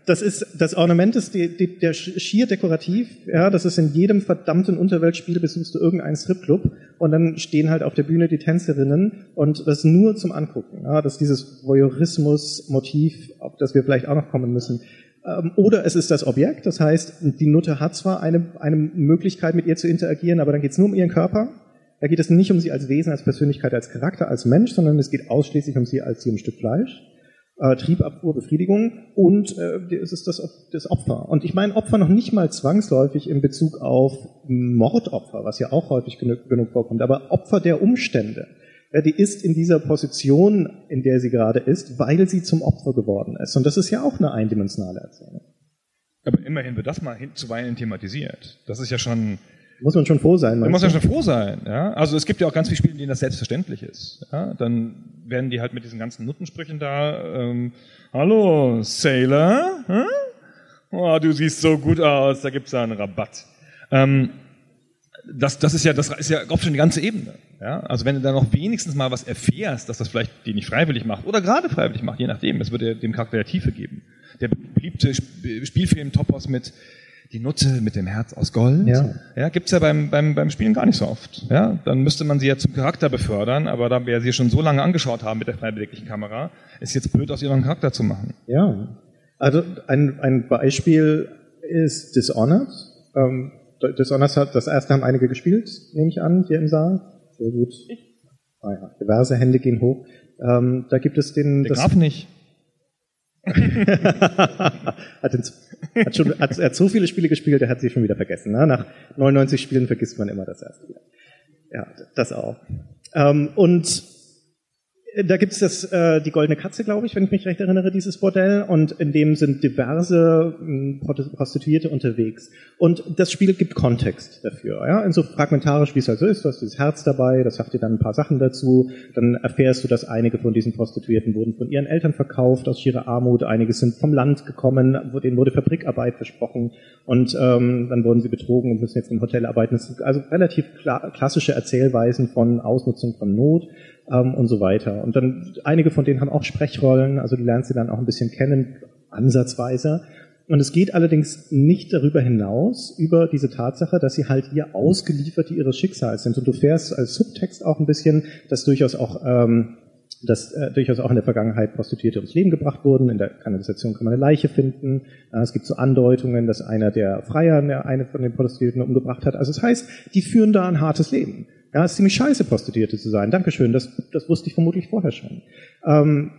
das ist, das Ornament ist die, die, der schier dekorativ, ja, das ist in jedem verdammten Unterweltspiel besuchst du irgendeinen Stripclub und dann stehen halt auf der Bühne die Tänzerinnen und das nur zum Angucken, ja, das ist dieses Voyeurismus-Motiv, auf das wir vielleicht auch noch kommen müssen. Ähm, Oder es ist das Objekt, das heißt, die Nutte hat zwar eine, eine Möglichkeit, mit ihr zu interagieren, aber dann geht es nur um ihren Körper. Da geht es nicht um sie als Wesen, als Persönlichkeit, als Charakter, als Mensch, sondern es geht ausschließlich um sie als sie ein Stück Fleisch. Äh, Triebabfuhr, Befriedigung und äh, es ist das, das Opfer. Und ich meine Opfer noch nicht mal zwangsläufig in Bezug auf Mordopfer, was ja auch häufig genug, genug vorkommt, aber Opfer der Umstände. Ja, die ist in dieser Position, in der sie gerade ist, weil sie zum Opfer geworden ist. Und das ist ja auch eine eindimensionale Erzählung. Aber immerhin wird das mal zuweilen thematisiert. Das ist ja schon. Muss man schon froh sein. Da muss man schon froh sein. Ja? Also es gibt ja auch ganz viele Spiele, in denen das selbstverständlich ist. Ja? Dann werden die halt mit diesen ganzen Nuttensprüchen da. Ähm, Hallo, Sailor? Hm? Oh, du siehst so gut aus. Da gibt's ja einen Rabatt. Ähm, das, das ist ja, das ist ja oft schon die ganze Ebene. Ja? Also wenn du da noch wenigstens mal was erfährst, dass das vielleicht die nicht freiwillig macht oder gerade freiwillig macht, je nachdem, es würde dem Charakter ja Tiefe geben. Der beliebte Sp- Spielfilm Topos mit die Nutte mit dem Herz aus Gold, Ja. ja gibt's ja beim, beim, beim Spielen gar nicht so oft. Ja? Dann müsste man sie ja zum Charakter befördern, aber da wir sie schon so lange angeschaut haben mit der frei beweglichen Kamera, ist jetzt blöd, aus ihr noch einen Charakter zu machen. Ja. Also ein, ein Beispiel ist Dishonored. Ähm, Dishonored hat, das erste haben einige gespielt, nehme ich an, hier im Saal. Sehr gut. Ah ja, diverse Hände gehen hoch. Ähm, da gibt es den, Der Graf nicht. hat, den, hat, schon, hat, er hat so viele Spiele gespielt, er hat sie schon wieder vergessen. Ne? Nach 99 Spielen vergisst man immer das erste. Ja, das auch. Ähm, und da gibt's das, äh, die Goldene Katze, glaube ich, wenn ich mich recht erinnere, dieses Bordell. Und in dem sind diverse mh, Prostituierte unterwegs. Und das Spiel gibt Kontext dafür. Ja? Und so fragmentarisch, wie es halt so ist, du hast dieses Herz dabei, das sagt dir dann ein paar Sachen dazu. Dann erfährst du, dass einige von diesen Prostituierten wurden von ihren Eltern verkauft aus schierer Armut. Einige sind vom Land gekommen, denen wurde Fabrikarbeit versprochen. Und ähm, dann wurden sie betrogen und müssen jetzt im Hotel arbeiten. Das sind also relativ kla klassische Erzählweisen von Ausnutzung von Not ähm, und so weiter. Und dann einige von denen haben auch Sprechrollen, also die lernst du dann auch ein bisschen kennen, ansatzweise. Und es geht allerdings nicht darüber hinaus, über diese Tatsache, dass sie halt ihr Ausgelieferte ihres Schicksals sind. Und du fährst als Subtext auch ein bisschen, dass durchaus auch ähm, dass äh, durchaus auch in der Vergangenheit Prostituierte ums Leben gebracht wurden. In der Kanalisation kann man eine Leiche finden. Äh, es gibt so Andeutungen, dass einer der Freier eine von den Prostituierten umgebracht hat. Also das heißt, die führen da ein hartes Leben. Ja, es ist ziemlich scheiße, Prostituierte zu sein. Dankeschön, das, das wusste ich vermutlich vorher schon. Ähm,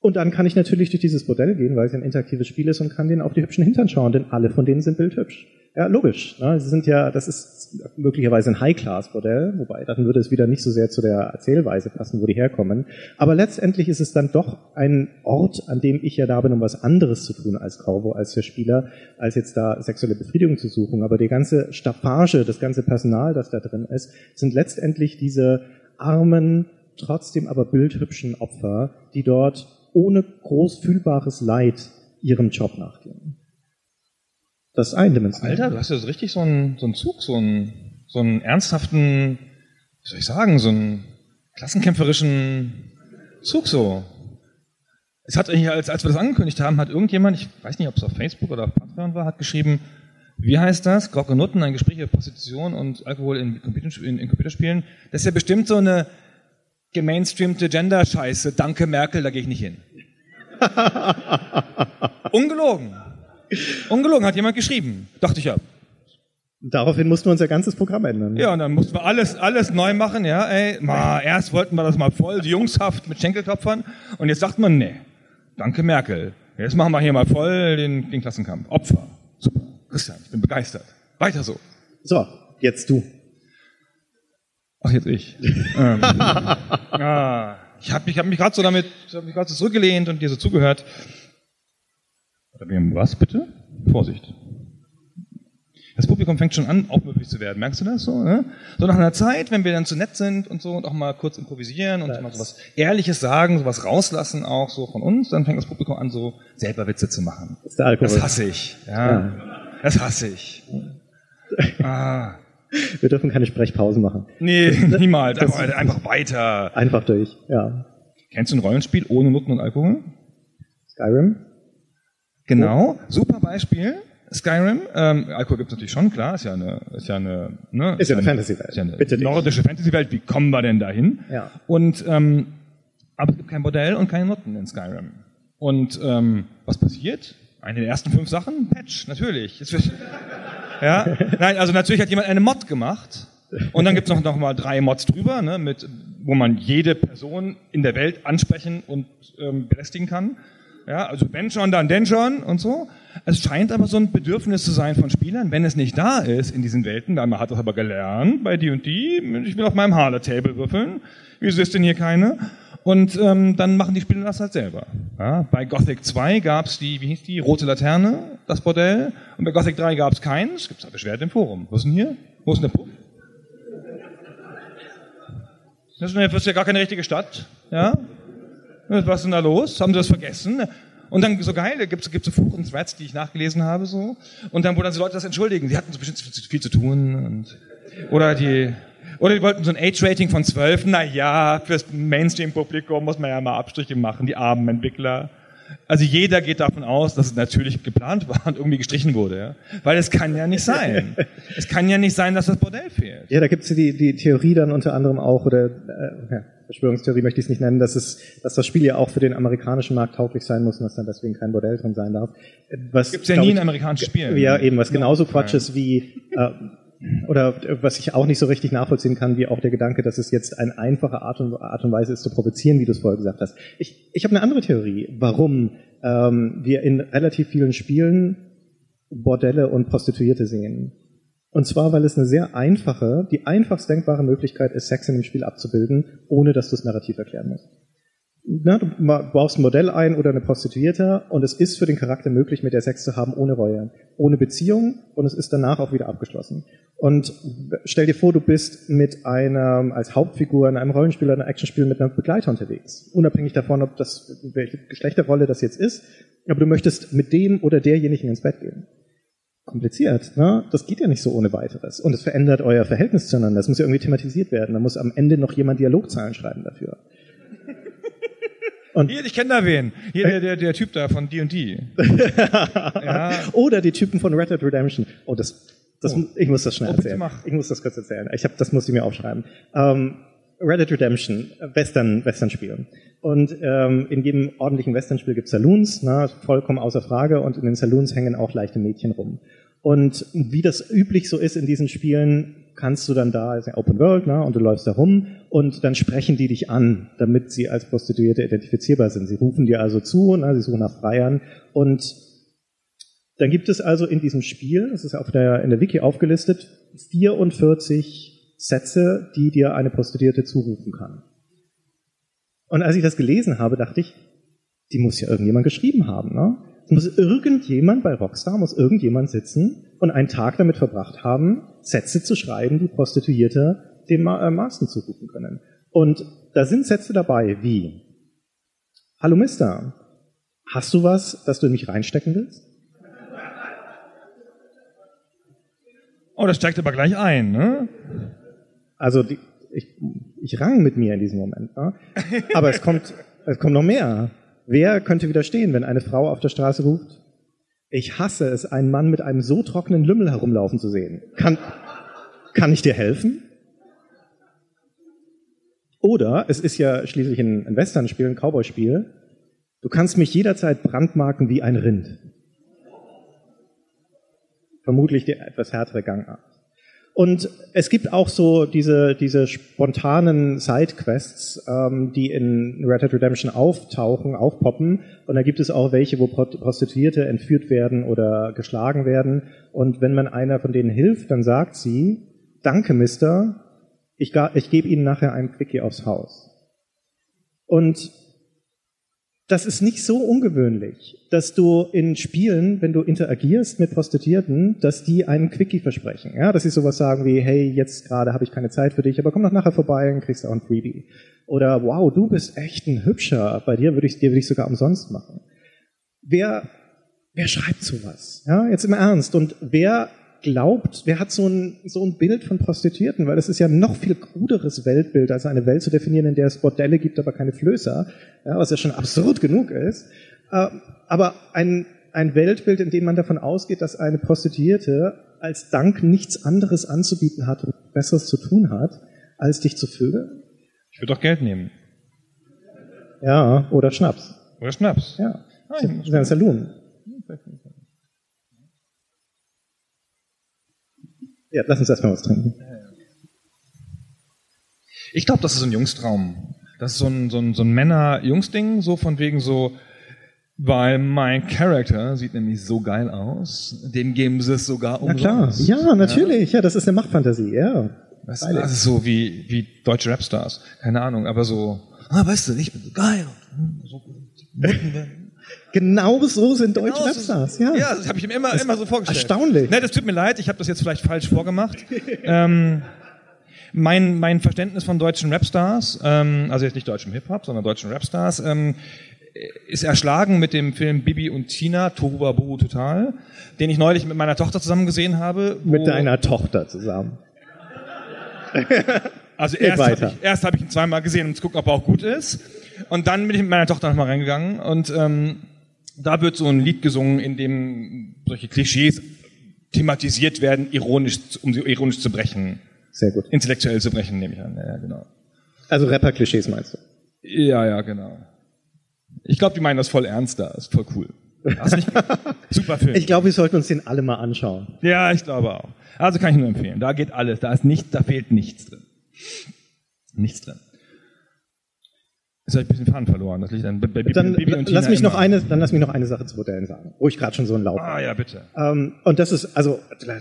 und dann kann ich natürlich durch dieses Bordell gehen, weil es ein interaktives Spiel ist und kann denen auf die hübschen Hintern schauen, denn alle von denen sind bildhübsch. Ja, logisch. Ne? Sie sind ja, das ist möglicherweise ein High-Class-Bordell, wobei dann würde es wieder nicht so sehr zu der Erzählweise passen, wo die herkommen. Aber letztendlich ist es dann doch ein Ort, an dem ich ja da bin, um was anderes zu tun als Corvo, als der Spieler, als jetzt da sexuelle Befriedigung zu suchen. Aber die ganze Staffage, das ganze Personal, das da drin ist, sind letztendlich diese armen, trotzdem aber bildhübschen Opfer, die dort ohne groß fühlbares Leid ihrem Job nachgehen. Das eindimensional. Alter, du hast ja so richtig so einen, so einen Zug, so einen, so einen ernsthaften, wie soll ich sagen, so einen klassenkämpferischen Zug so. Es hat hier, als, als wir das angekündigt haben, hat irgendjemand, ich weiß nicht, ob es auf Facebook oder auf Patreon war, hat geschrieben, wie heißt das? Grog und Nutten, ein Gespräch über Prostitution und Alkohol in, Computer, in, in Computerspielen. Das ist ja bestimmt so eine gemainstreamte Gender-Scheiße. Danke Merkel, da gehe ich nicht hin. Ungelogen. Ungelogen, hat jemand geschrieben. Dachte ich ja. Daraufhin mussten wir unser ganzes Programm ändern. Ja, und dann mussten wir alles, alles neu machen, ja, ey. Mal, erst wollten wir das mal voll jungshaft mit Schenkelklopfern und jetzt sagt man, nee, danke Merkel. Jetzt machen wir hier mal voll den, den Klassenkampf. Opfer. Super. Christian, ich bin begeistert. Weiter so. So, jetzt du. Ach, jetzt ich. ähm, ah, ich habe mich, hab mich gerade so damit, ich habe mich gerade so zurückgelehnt und dir so zugehört. Was bitte? Vorsicht. Das Publikum fängt schon an, aufmüpfig zu werden. Merkst du das so? Ne? So nach einer Zeit, wenn wir dann zu nett sind und so und auch mal kurz improvisieren und mal so was Ehrliches sagen, sowas rauslassen auch so von uns, dann fängt das Publikum an, so selber Witze zu machen. Das ist der Alkohol. Das hasse ich. Ja. Ja. Das hasse ich. Ah. Wir dürfen keine Sprechpausen machen. Nee, niemals. Einfach, einfach weiter. Einfach durch, ja. Kennst du ein Rollenspiel ohne Nutten und Alkohol? Skyrim? Genau. Super Beispiel. Skyrim. Ähm, Alkohol gibt es natürlich schon, klar. Ist ja eine, ist ja eine, ne, Ist ja eine Fantasy-Welt. Ist ja eine Bitte nordische Fantasy-Welt. Wie kommen wir denn dahin? Ja. Und ähm, aber es gibt kein Bordell und keine Nutten in Skyrim. Und ähm, was passiert? Eine der ersten fünf Sachen? Patch, natürlich. Wird- ja, nein, also natürlich hat jemand eine Mod gemacht. Und dann gibt's noch, noch mal drei Mods drüber, ne, mit, wo man jede Person in der Welt ansprechen und ähm, belästigen kann. Ja, also wenn schon, dann denn schon und so. Es scheint aber so ein Bedürfnis zu sein von Spielern, wenn es nicht da ist in diesen Welten, dann man hat das aber gelernt bei D&D, ich will auf meinem Harler-Table würfeln, wieso ist denn hier keine? Und ähm, dann machen die Spieler das halt selber. Ja, bei Gothic 2 gab's die, wie hieß die, Rote Laterne, das Bordell, und bei Gothic 3 gab's keins, gibt's aber Beschwerde im Forum. Was ist denn hier? Wo ist denn der Puff? Das ist ja gar keine richtige Stadt. Ja? Was ist denn da los? Haben sie das vergessen? Und dann so geil, da gibt's gibt's so Foren-Threads, die ich nachgelesen habe, so. Und dann, wo dann so Leute das entschuldigen. Sie hatten so bestimmt viel, zu- viel zu tun und, oder die, oder die wollten so ein Age-Rating von 12. Na ja, fürs Mainstream-Publikum muss man ja mal Abstriche machen, die armen Entwickler. Also jeder geht davon aus, dass es natürlich geplant war und irgendwie gestrichen wurde, ja. Weil es kann ja nicht sein. es kann ja nicht sein, dass das Bordell fehlt. Ja, da gibt's ja die, die Theorie dann unter anderem auch, oder äh, ja, Verschwörungstheorie möchte ich es nicht nennen, dass, es, dass das Spiel ja auch für den amerikanischen Markt tauglich sein muss und dass dann deswegen kein Bordell drin sein darf. Äh, Was, Gibt's ja nie ich, in amerikanischen Spielen. Ja, eben, was genauso Ja. Quatsch ist wie, äh, oder was ich auch nicht so richtig nachvollziehen kann, wie auch der Gedanke, dass es jetzt eine einfache Art und, Art und Weise ist zu provozieren, wie du es vorher gesagt hast. Ich, ich habe eine andere Theorie, warum ähm, wir in relativ vielen Spielen Bordelle und Prostituierte sehen. Und zwar, weil es eine sehr einfache, die einfachst denkbare Möglichkeit ist, Sex in dem Spiel abzubilden, ohne dass du es narrativ erklären musst. Na, du baust ein Modell ein oder eine Prostituierte und es ist für den Charakter möglich, mit der Sex zu haben, ohne Reue, ohne Beziehung und es ist danach auch wieder abgeschlossen. Und stell dir vor, du bist mit einer, als Hauptfigur in einem Rollenspiel oder einem Actionspiel mit einer Begleiter unterwegs. Unabhängig davon, ob das, welche Geschlechterrolle das jetzt ist, aber du möchtest mit dem oder derjenigen ins Bett gehen kompliziert. Ne? Das geht ja nicht so ohne weiteres. Und es verändert euer Verhältnis zueinander. Das muss ja irgendwie thematisiert werden. Da muss am Ende noch jemand Dialogzahlen schreiben dafür. Und Hier, ich kenne da wen. Hier, der, der, der Typ da von D&D. ja. Oder die Typen von Red Dead Redemption. Oh, das, das, Oh. ich muss das schnell Oh, erzählen. Ich muss das kurz erzählen. Ich hab, das muss ich mir aufschreiben. Ähm, Red Dead Redemption, äh, Western, Western-Spiel. Und ähm, in jedem ordentlichen Western-Spiel gibt es Saloons, na, vollkommen außer Frage. Und in den Saloons hängen auch leichte Mädchen rum. Und wie das üblich so ist in diesen Spielen, kannst du dann da, ist ja Open World, ne, und du läufst da rum und dann sprechen die dich an, damit sie als Prostituierte identifizierbar sind. Sie rufen dir also zu, ne, sie suchen nach Freiern und dann gibt es also in diesem Spiel, das ist auf der, in der Wiki aufgelistet, 44 Sätze, die dir eine Prostituierte zurufen kann. Und als ich das gelesen habe, dachte ich, die muss ja irgendjemand geschrieben haben. Ne? Es muss irgendjemand bei Rockstar, muss irgendjemand sitzen und einen Tag damit verbracht haben, Sätze zu schreiben, die Prostituierte dem äh, Masten zurufen können. Und da sind Sätze dabei wie, Hallo Mister, hast du was, das du in mich reinstecken willst? Oh, das steigt aber gleich ein, ne? Also die, ich, ich rang mit mir in diesem Moment. Ne? Aber es kommt, es kommt noch mehr. Wer könnte widerstehen, wenn eine Frau auf der Straße ruft? Ich hasse es, einen Mann mit einem so trockenen Lümmel herumlaufen zu sehen. Kann, kann ich dir helfen? Oder es ist ja schließlich ein, ein Western-Spiel, ein Cowboy-Spiel. Du kannst mich jederzeit brandmarken wie ein Rind. Vermutlich die etwas härtere Gangart. Und es gibt auch so diese, diese spontanen Sidequests, ähm, die in Red Dead Redemption auftauchen, aufpoppen. Und da gibt es auch welche, wo Pro- Prostituierte entführt werden oder geschlagen werden. Und wenn man einer von denen hilft, dann sagt sie, danke, Mister, ich, ich gebe Ihnen nachher einen Quickie aufs Haus. Und das ist nicht so ungewöhnlich, dass du in Spielen, wenn du interagierst mit Prostituierten, dass die einen Quickie versprechen. Ja, dass sie sowas sagen wie, hey, jetzt gerade habe ich keine Zeit für dich, aber komm doch nachher vorbei und kriegst auch ein Freebie. Oder wow, du bist echt ein Hübscher, bei dir würde ich dir würde ich sogar umsonst machen. Wer wer schreibt sowas? Ja, jetzt im Ernst. Und wer glaubt, wer hat so ein, so ein Bild von Prostituierten? Weil das ist ja noch viel kruderes Weltbild, als eine Welt zu definieren, in der es Bordelle gibt, aber keine Flößer, ja, was ja schon absurd genug ist. Äh, aber ein, ein Weltbild, in dem man davon ausgeht, dass eine Prostituierte als Dank nichts anderes anzubieten hat und Besseres zu tun hat, als dich zu vögeln? Ich würde doch Geld nehmen. Ja, oder Schnaps. Oder Schnaps. Ja. Ah, Das ist ein Saloon. Ja, lass uns erstmal was trinken. Ich glaube, das ist ein Jungstraum. Das ist so ein, so ein, so ein Männer-Jungs-Ding, so von wegen so, weil mein Charakter sieht nämlich so geil aus, dem geben sie es sogar Na klar. umsonst. Ja, natürlich. Ja, das ist eine Machtfantasie. Ja. Weißt du, das ist so wie, wie deutsche Rapstars. Keine Ahnung, aber so, ah, weißt du, ich bin so geil. So, werden- Genau so sind deutsche Genau so- Rapstars. Ja. ja, das habe ich mir immer, immer so vorgestellt. erstaunlich. Ne, das tut mir leid, ich habe das jetzt vielleicht falsch vorgemacht. ähm, mein, mein Verständnis von deutschen Rapstars, ähm, also jetzt nicht deutschem Hip-Hop, sondern deutschen Rapstars, ähm, ist erschlagen mit dem Film Bibi und Tina, Tohuwabohu Total, den ich neulich mit meiner Tochter zusammen gesehen habe. Mit deiner Tochter zusammen. Also Geht erst habe ich, erst hab ich ihn zweimal gesehen, um zu gucken, ob er auch gut ist. Und dann bin ich mit meiner Tochter nochmal reingegangen und ähm, da wird so ein Lied gesungen, in dem solche Klischees thematisiert werden, ironisch, um sie ironisch zu brechen. Sehr gut. Intellektuell zu brechen, nehme ich an. Ja, genau. Also Rapper-Klischees meinst du? Ja, ja, genau. Ich glaube, die meinen das voll ernst da. Ist voll cool. Du nicht Super Film. Ich glaube, wir sollten uns den alle mal anschauen. ja, ich glaube auch. Also kann ich nur empfehlen. Da geht alles. Da ist nicht, da fehlt nichts drin. Nichts drin. Jetzt habe ich ein bisschen Faden verloren. Das liegt bei bei Bibi, Dann Bibi und Tina lass mich noch eine, dann lass mich noch eine Sache zu Bordellen sagen, wo ich gerade schon so ein Laub Ah, ja, bitte. Ähm, und das ist, also,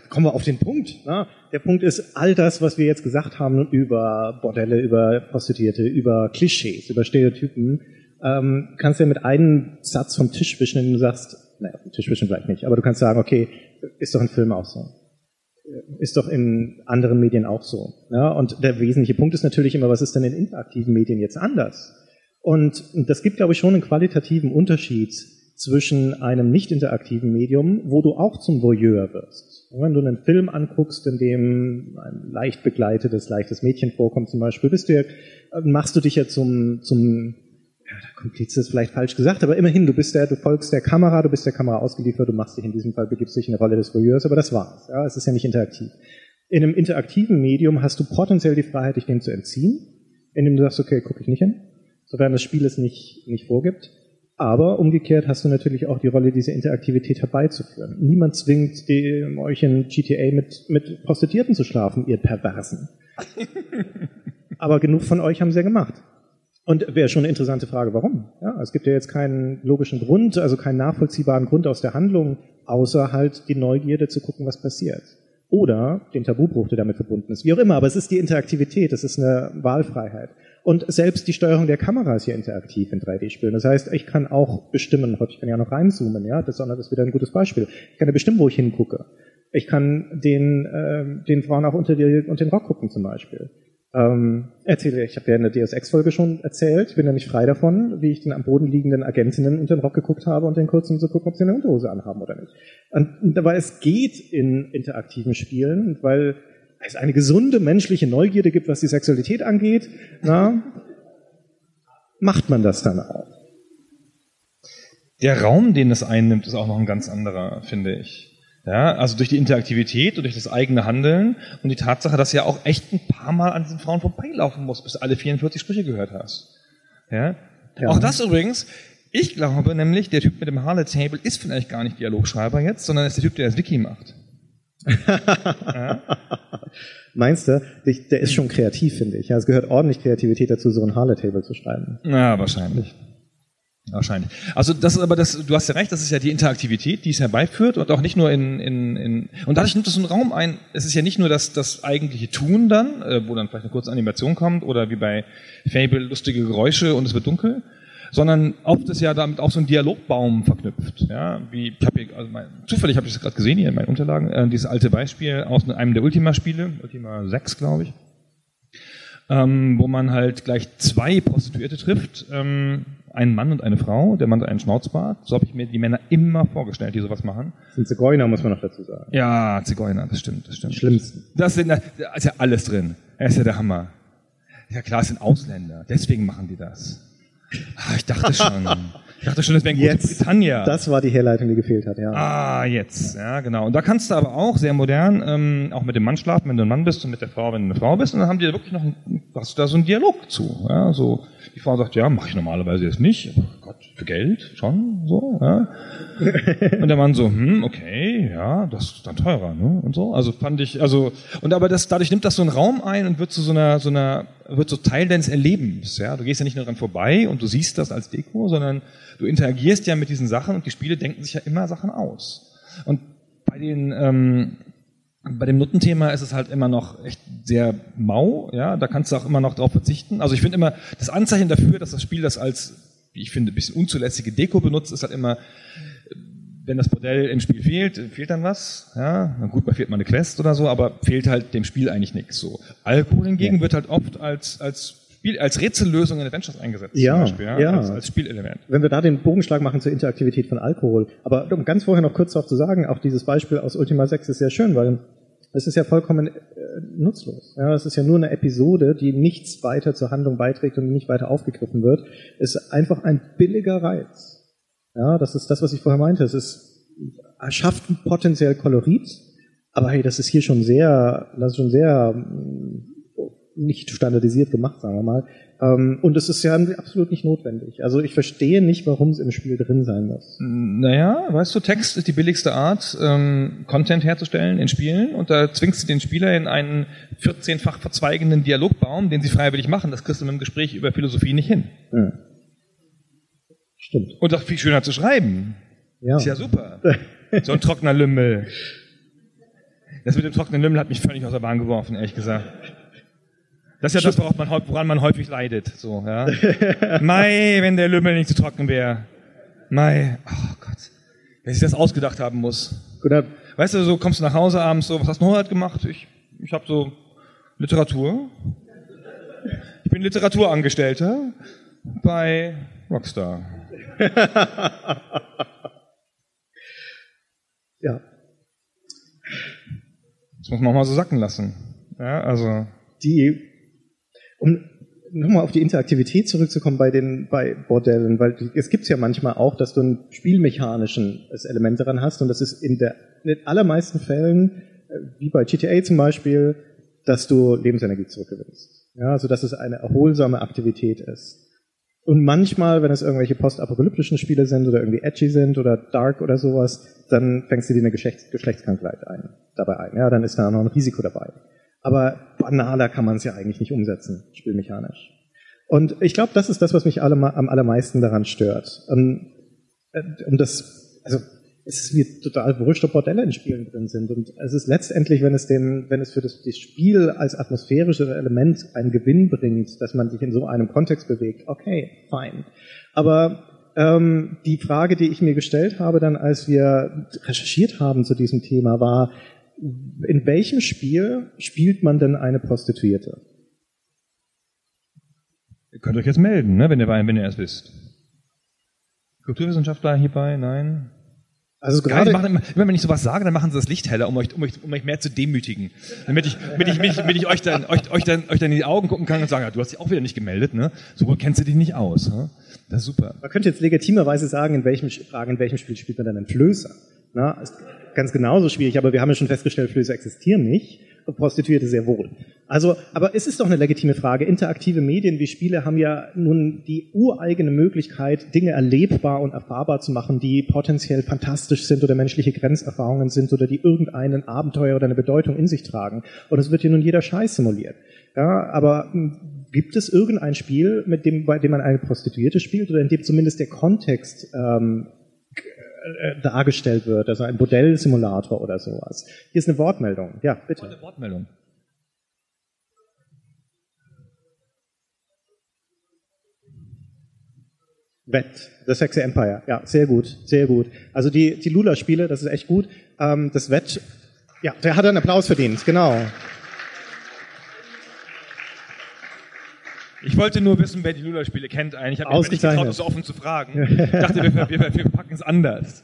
kommen wir auf den Punkt. Ne? Der Punkt ist, all das, was wir jetzt gesagt haben über Bordelle, über Prostituierte, über Klischees, über Stereotypen, ähm, kannst du ja mit einem Satz vom Tisch wischen, indem du sagst, naja, vom Tisch wischen vielleicht nicht, aber du kannst sagen, okay, ist doch in Filmen auch so. Ist doch in anderen Medien auch so. Ja? Und der wesentliche Punkt ist natürlich immer, was ist denn in interaktiven Medien jetzt anders? Und das gibt, glaube ich, schon einen qualitativen Unterschied zwischen einem nicht interaktiven Medium, wo du auch zum Voyeur wirst. Wenn du einen Film anguckst, in dem ein leicht begleitetes, leichtes Mädchen vorkommt zum Beispiel, bist du ja, machst du dich ja zum, zum ja, Komplize ist vielleicht falsch gesagt, aber immerhin, du bist der, du folgst der Kamera, du bist der Kamera ausgeliefert, du machst dich in diesem Fall, begibst dich in eine Rolle des Voyeurs, aber das war's. Ja, es ist ja nicht interaktiv. In einem interaktiven Medium hast du potenziell die Freiheit, dich dem zu entziehen, indem du sagst, okay, gucke ich nicht hin, sofern das Spiel es nicht, nicht vorgibt. Aber umgekehrt hast du natürlich auch die Rolle, diese Interaktivität herbeizuführen. Niemand zwingt die, euch in GTA mit, mit Prostituierten zu schlafen, ihr Perversen. Aber genug von euch haben es ja gemacht. Und wäre schon eine interessante Frage, warum? Ja, es gibt ja jetzt keinen logischen Grund, also keinen nachvollziehbaren Grund aus der Handlung, außer halt die Neugierde zu gucken, was passiert. Oder den Tabubruch, der damit verbunden ist. Wie auch immer, aber es ist die Interaktivität, es ist eine Wahlfreiheit. Und selbst die Steuerung der Kamera ist ja interaktiv in 3D-Spielen. Das heißt, ich kann auch bestimmen, ich kann ja noch reinzoomen, ja, das ist wieder ein gutes Beispiel. Ich kann ja bestimmen, wo ich hingucke. Ich kann den, äh, den Frauen auch unter, die, unter den Rock gucken zum Beispiel. Ähm, erzähle, ich habe ja in der Deus Ex-Folge schon erzählt, bin ja nicht frei davon, wie ich den am Boden liegenden Agentinnen unter den Rock geguckt habe und den kurzen zu gucken, ob sie eine Unterhose anhaben oder nicht. Und, dabei es geht in interaktiven Spielen, weil es eine gesunde menschliche Neugierde gibt, was die Sexualität angeht, na, macht man das dann auch. Der Raum, den es einnimmt, ist auch noch ein ganz anderer, finde ich. Ja, also durch die Interaktivität und durch das eigene Handeln und die Tatsache, dass du ja auch echt ein paar Mal an diesen Frauen vorbeilaufen musst, bis du alle 44 Sprüche gehört hast. Ja? Ja. Auch das übrigens, ich glaube nämlich, der Typ mit dem Harlot Table ist vielleicht gar nicht Dialogschreiber jetzt, sondern ist der Typ, der das Wiki macht. Meinst du? Ich- Der ist schon kreativ, finde ich. Ja, es gehört ordentlich Kreativität dazu, so ein Harlot-Table zu schreiben. Na, wahrscheinlich. Wahrscheinlich. Also das ist aber das, du hast ja recht, das ist ja die Interaktivität, die es herbeiführt und auch nicht nur in, in, in und dadurch nimmt es einen Raum ein, es ist ja nicht nur das, das eigentliche Tun dann, äh, wo dann vielleicht eine kurze Animation kommt oder wie bei Fable lustige Geräusche und es wird dunkel, sondern oft ist ja damit auch so ein Dialogbaum verknüpft. Ja, wie ich habe hier, also mein, zufällig habe ich das gerade gesehen hier in meinen Unterlagen, äh, dieses alte Beispiel aus einem der Ultima-Spiele, Ultima 6, glaube ich, ähm, wo man halt gleich zwei Prostituierte trifft, ähm, einen Mann und eine Frau, der Mann hat einen Schnauzbart. So habe ich mir die Männer immer vorgestellt, die sowas machen. Das sind Zigeuner, muss man noch dazu sagen. Ja, Zigeuner, das stimmt, das stimmt. Schlimmsten. Das sind, da ist ja alles drin. Er ist ja der Hammer. Ja klar, es sind Ausländer, deswegen machen die das. Ah, ich dachte schon. Ich dachte schon, das wäre in Jetzt, Großbritannien. das war die Herleitung, die gefehlt hat, ja. Ah, jetzt, ja, genau. Und da kannst du aber auch sehr modern ähm, auch mit dem Mann schlafen, wenn du ein Mann bist und mit der Frau, wenn du eine Frau bist. Und dann haben die da wirklich noch, einen, hast du da so einen Dialog zu. Ja, so die Frau sagt, ja, mache ich normalerweise jetzt nicht. Oh Gott, für Geld schon, so. Ja. Und der Mann so, hm, okay, ja, das ist dann teurer, ne? Und so. Also fand ich, also und aber das dadurch nimmt das so einen Raum ein und wird zu so einer, so einer, wird so Teil deines Erlebens. Ja, du gehst ja nicht nur dran vorbei und du siehst das als Deko, sondern du interagierst ja mit diesen Sachen und die Spiele denken sich ja immer Sachen aus. Und bei den ähm, bei dem Nuttenthema ist es halt immer noch echt sehr mau, ja, da kannst du auch immer noch drauf verzichten. Also ich finde immer, das Anzeichen dafür, dass das Spiel das als, wie ich finde, ein bisschen unzulässige Deko benutzt, ist halt immer, wenn das Modell im Spiel fehlt, fehlt dann was, ja, na gut, mal fehlt mal eine Quest oder so, aber fehlt halt dem Spiel eigentlich nichts, so. Alkohol hingegen Ja. wird halt oft als, als Spiel, als Rätsellösung in Adventures eingesetzt, Ja, zum Beispiel, ja, ja. Als, als Spielelement. Wenn wir da den Bogenschlag machen zur Interaktivität von Alkohol. Aber um ganz vorher noch kurz darauf zu sagen, auch dieses Beispiel aus Ultima 6 ist sehr schön, weil es ist ja vollkommen äh, nutzlos. Ja, es ist ja nur eine Episode, die nichts weiter zur Handlung beiträgt und nicht weiter aufgegriffen wird. Es ist einfach ein billiger Reiz. Ja, das ist das, was ich vorher meinte. Es ist, erschafft potenziell Kolorit, aber hey, das ist hier schon sehr, das ist schon sehr mm, nicht standardisiert gemacht, sagen wir mal. Ähm, und es ist ja absolut nicht notwendig. Also ich verstehe nicht, warum es im Spiel drin sein muss. Naja, weißt du, Text ist die billigste Art, ähm, Content herzustellen in Spielen und da zwingst du den Spieler in einen 14-fach verzweigenden Dialogbaum, den sie freiwillig machen. Das kriegst du mit dem Gespräch über Philosophie nicht hin. Ja. Stimmt. Und auch viel schöner zu schreiben. Ja. Ist ja super. So ein trockener Lümmel. Das mit dem trockenen Lümmel hat mich völlig aus der Bahn geworfen, ehrlich gesagt. Das ist ja das, worauf man, woran man häufig leidet. So, ja. Mai, wenn der Lümmel nicht zu trocken wäre. Mai, oh Gott. Wer sich das ausgedacht haben muss. Gut, dann- Weißt du, so kommst du nach Hause abends, so, was hast du heute gemacht? Ich, ich habe so Literatur. Ich bin Literaturangestellter bei Rockstar. ja. Das muss man auch mal so sacken lassen. Ja, also. die, um nochmal auf die Interaktivität zurückzukommen bei den bei Bordellen, weil es gibt's ja manchmal auch, dass du ein spielmechanischen Element daran hast und das ist in der in den allermeisten Fällen, äh, wie bei GTA zum Beispiel, dass du Lebensenergie zurückgewinnst. Ja, also dass es eine erholsame Aktivität ist. Und manchmal, wenn es irgendwelche postapokalyptischen Spiele sind oder irgendwie edgy sind oder dark oder sowas, dann fängst du dir eine Geschlechts Geschlechtskrankheit ein, dabei ein. Ja, dann ist da noch ein Risiko dabei. Aber banaler kann man es ja eigentlich nicht umsetzen, spielmechanisch. Und ich glaube, das ist das, was mich alle, am allermeisten daran stört. Und, äh, und das, also es ist mir total wurscht, ob Bordelle in Spielen drin sind. Und es ist letztendlich, wenn es dem, wenn es für das, das Spiel als atmosphärisches Element einen Gewinn bringt, dass man sich in so einem Kontext bewegt, okay, fine. Aber ähm, die Frage, die ich mir gestellt habe, dann als wir recherchiert haben zu diesem Thema, war, in welchem Spiel spielt man denn eine Prostituierte? Ihr könnt euch jetzt melden, ne, wenn ihr, wenn ihr es wisst. Kulturwissenschaftler hierbei? Nein? Also Gerade gerade, machen, immer wenn ich sowas sage, dann machen sie das Licht heller, um euch, um euch, um euch mehr zu demütigen. Damit ich, damit ich, mich, damit ich euch, dann, euch, euch, dann, euch dann in die Augen gucken kann und sagen, ja, du hast dich auch wieder nicht gemeldet, ne? So kennst du dich nicht aus. Ne? Das ist super. man könnte jetzt legitimerweise sagen, in welchem, fragen, in welchem Spiel spielt man denn einen Flößer? Na, ist ganz genauso schwierig, aber wir haben ja schon festgestellt, Flößer existieren nicht. Prostituierte sehr wohl. Also, aber es ist doch eine legitime Frage. Interaktive Medien wie Spiele haben ja nun die ureigene Möglichkeit, Dinge erlebbar und erfahrbar zu machen, die potenziell fantastisch sind oder menschliche Grenzerfahrungen sind oder die irgendeinen Abenteuer oder eine Bedeutung in sich tragen. Und es wird hier nun jeder Scheiß simuliert. Ja, aber hm, gibt es irgendein Spiel, mit dem, bei dem man eine Prostituierte spielt oder in dem zumindest der Kontext ähm, äh, dargestellt wird, also ein Modellsimulator oder sowas. Hier ist eine Wortmeldung. Ja, bitte. Eine Wortmeldung. Wett, The Sexy Empire. Ja, sehr gut, sehr gut. Also die, die Lula-Spiele, das ist echt gut. Ähm, das Wett, ja, der hat einen Applaus verdient, genau. Ich wollte nur wissen, wer die Lula-Spiele kennt eigentlich. Ich habe mir nicht getraut, das so offen zu fragen. Ich dachte, wir, wir, wir packen es anders,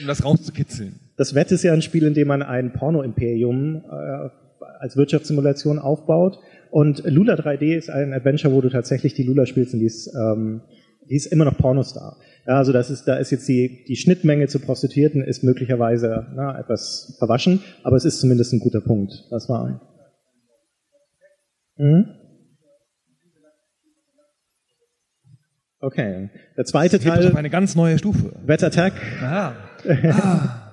um das rauszukitzeln. Das Wett ist ja ein Spiel, in dem man ein Porno-Imperium äh, als Wirtschaftssimulation aufbaut. Und Lula 3D ist ein Adventure, wo du tatsächlich die Lula spielst und die ist, ähm, die ist immer noch Pornostar. Ja, also das ist, da ist jetzt die, die Schnittmenge zu Prostituierten ist möglicherweise na, etwas verwaschen, aber es ist zumindest ein guter Punkt. Das war ein. Mhm. Okay. Der zweite das Teil. eine ganz neue Stufe. Wet Attack. Aha. ah.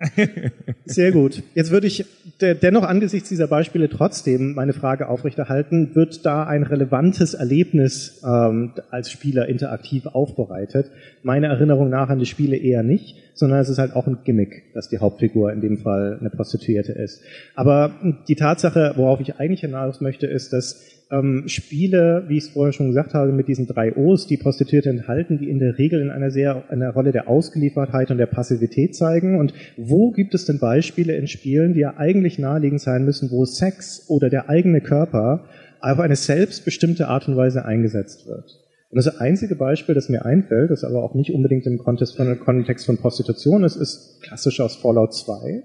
Sehr gut. Jetzt würde ich dennoch angesichts dieser Beispiele trotzdem meine Frage aufrechterhalten, wird da ein relevantes Erlebnis ähm, als Spieler interaktiv aufbereitet? Meine Erinnerung nach an die Spiele eher nicht, sondern es ist halt auch ein Gimmick, dass die Hauptfigur in dem Fall eine Prostituierte ist. Aber die Tatsache, worauf ich eigentlich hinaus möchte, ist, dass ähm, Spiele, wie ich es vorher schon gesagt habe, mit diesen drei O's, die Prostituierte enthalten, die in der Regel in einer sehr einer Rolle der Ausgeliefertheit und der Passivität zeigen. Und wo gibt es denn Beispiele in Spielen, die ja eigentlich naheliegend sein müssen, wo Sex oder der eigene Körper auf eine selbstbestimmte Art und Weise eingesetzt wird? Und das einzige Beispiel, das mir einfällt, das aber auch nicht unbedingt im Kontext von, Kontext von Prostitution ist, ist klassisch aus Fallout 2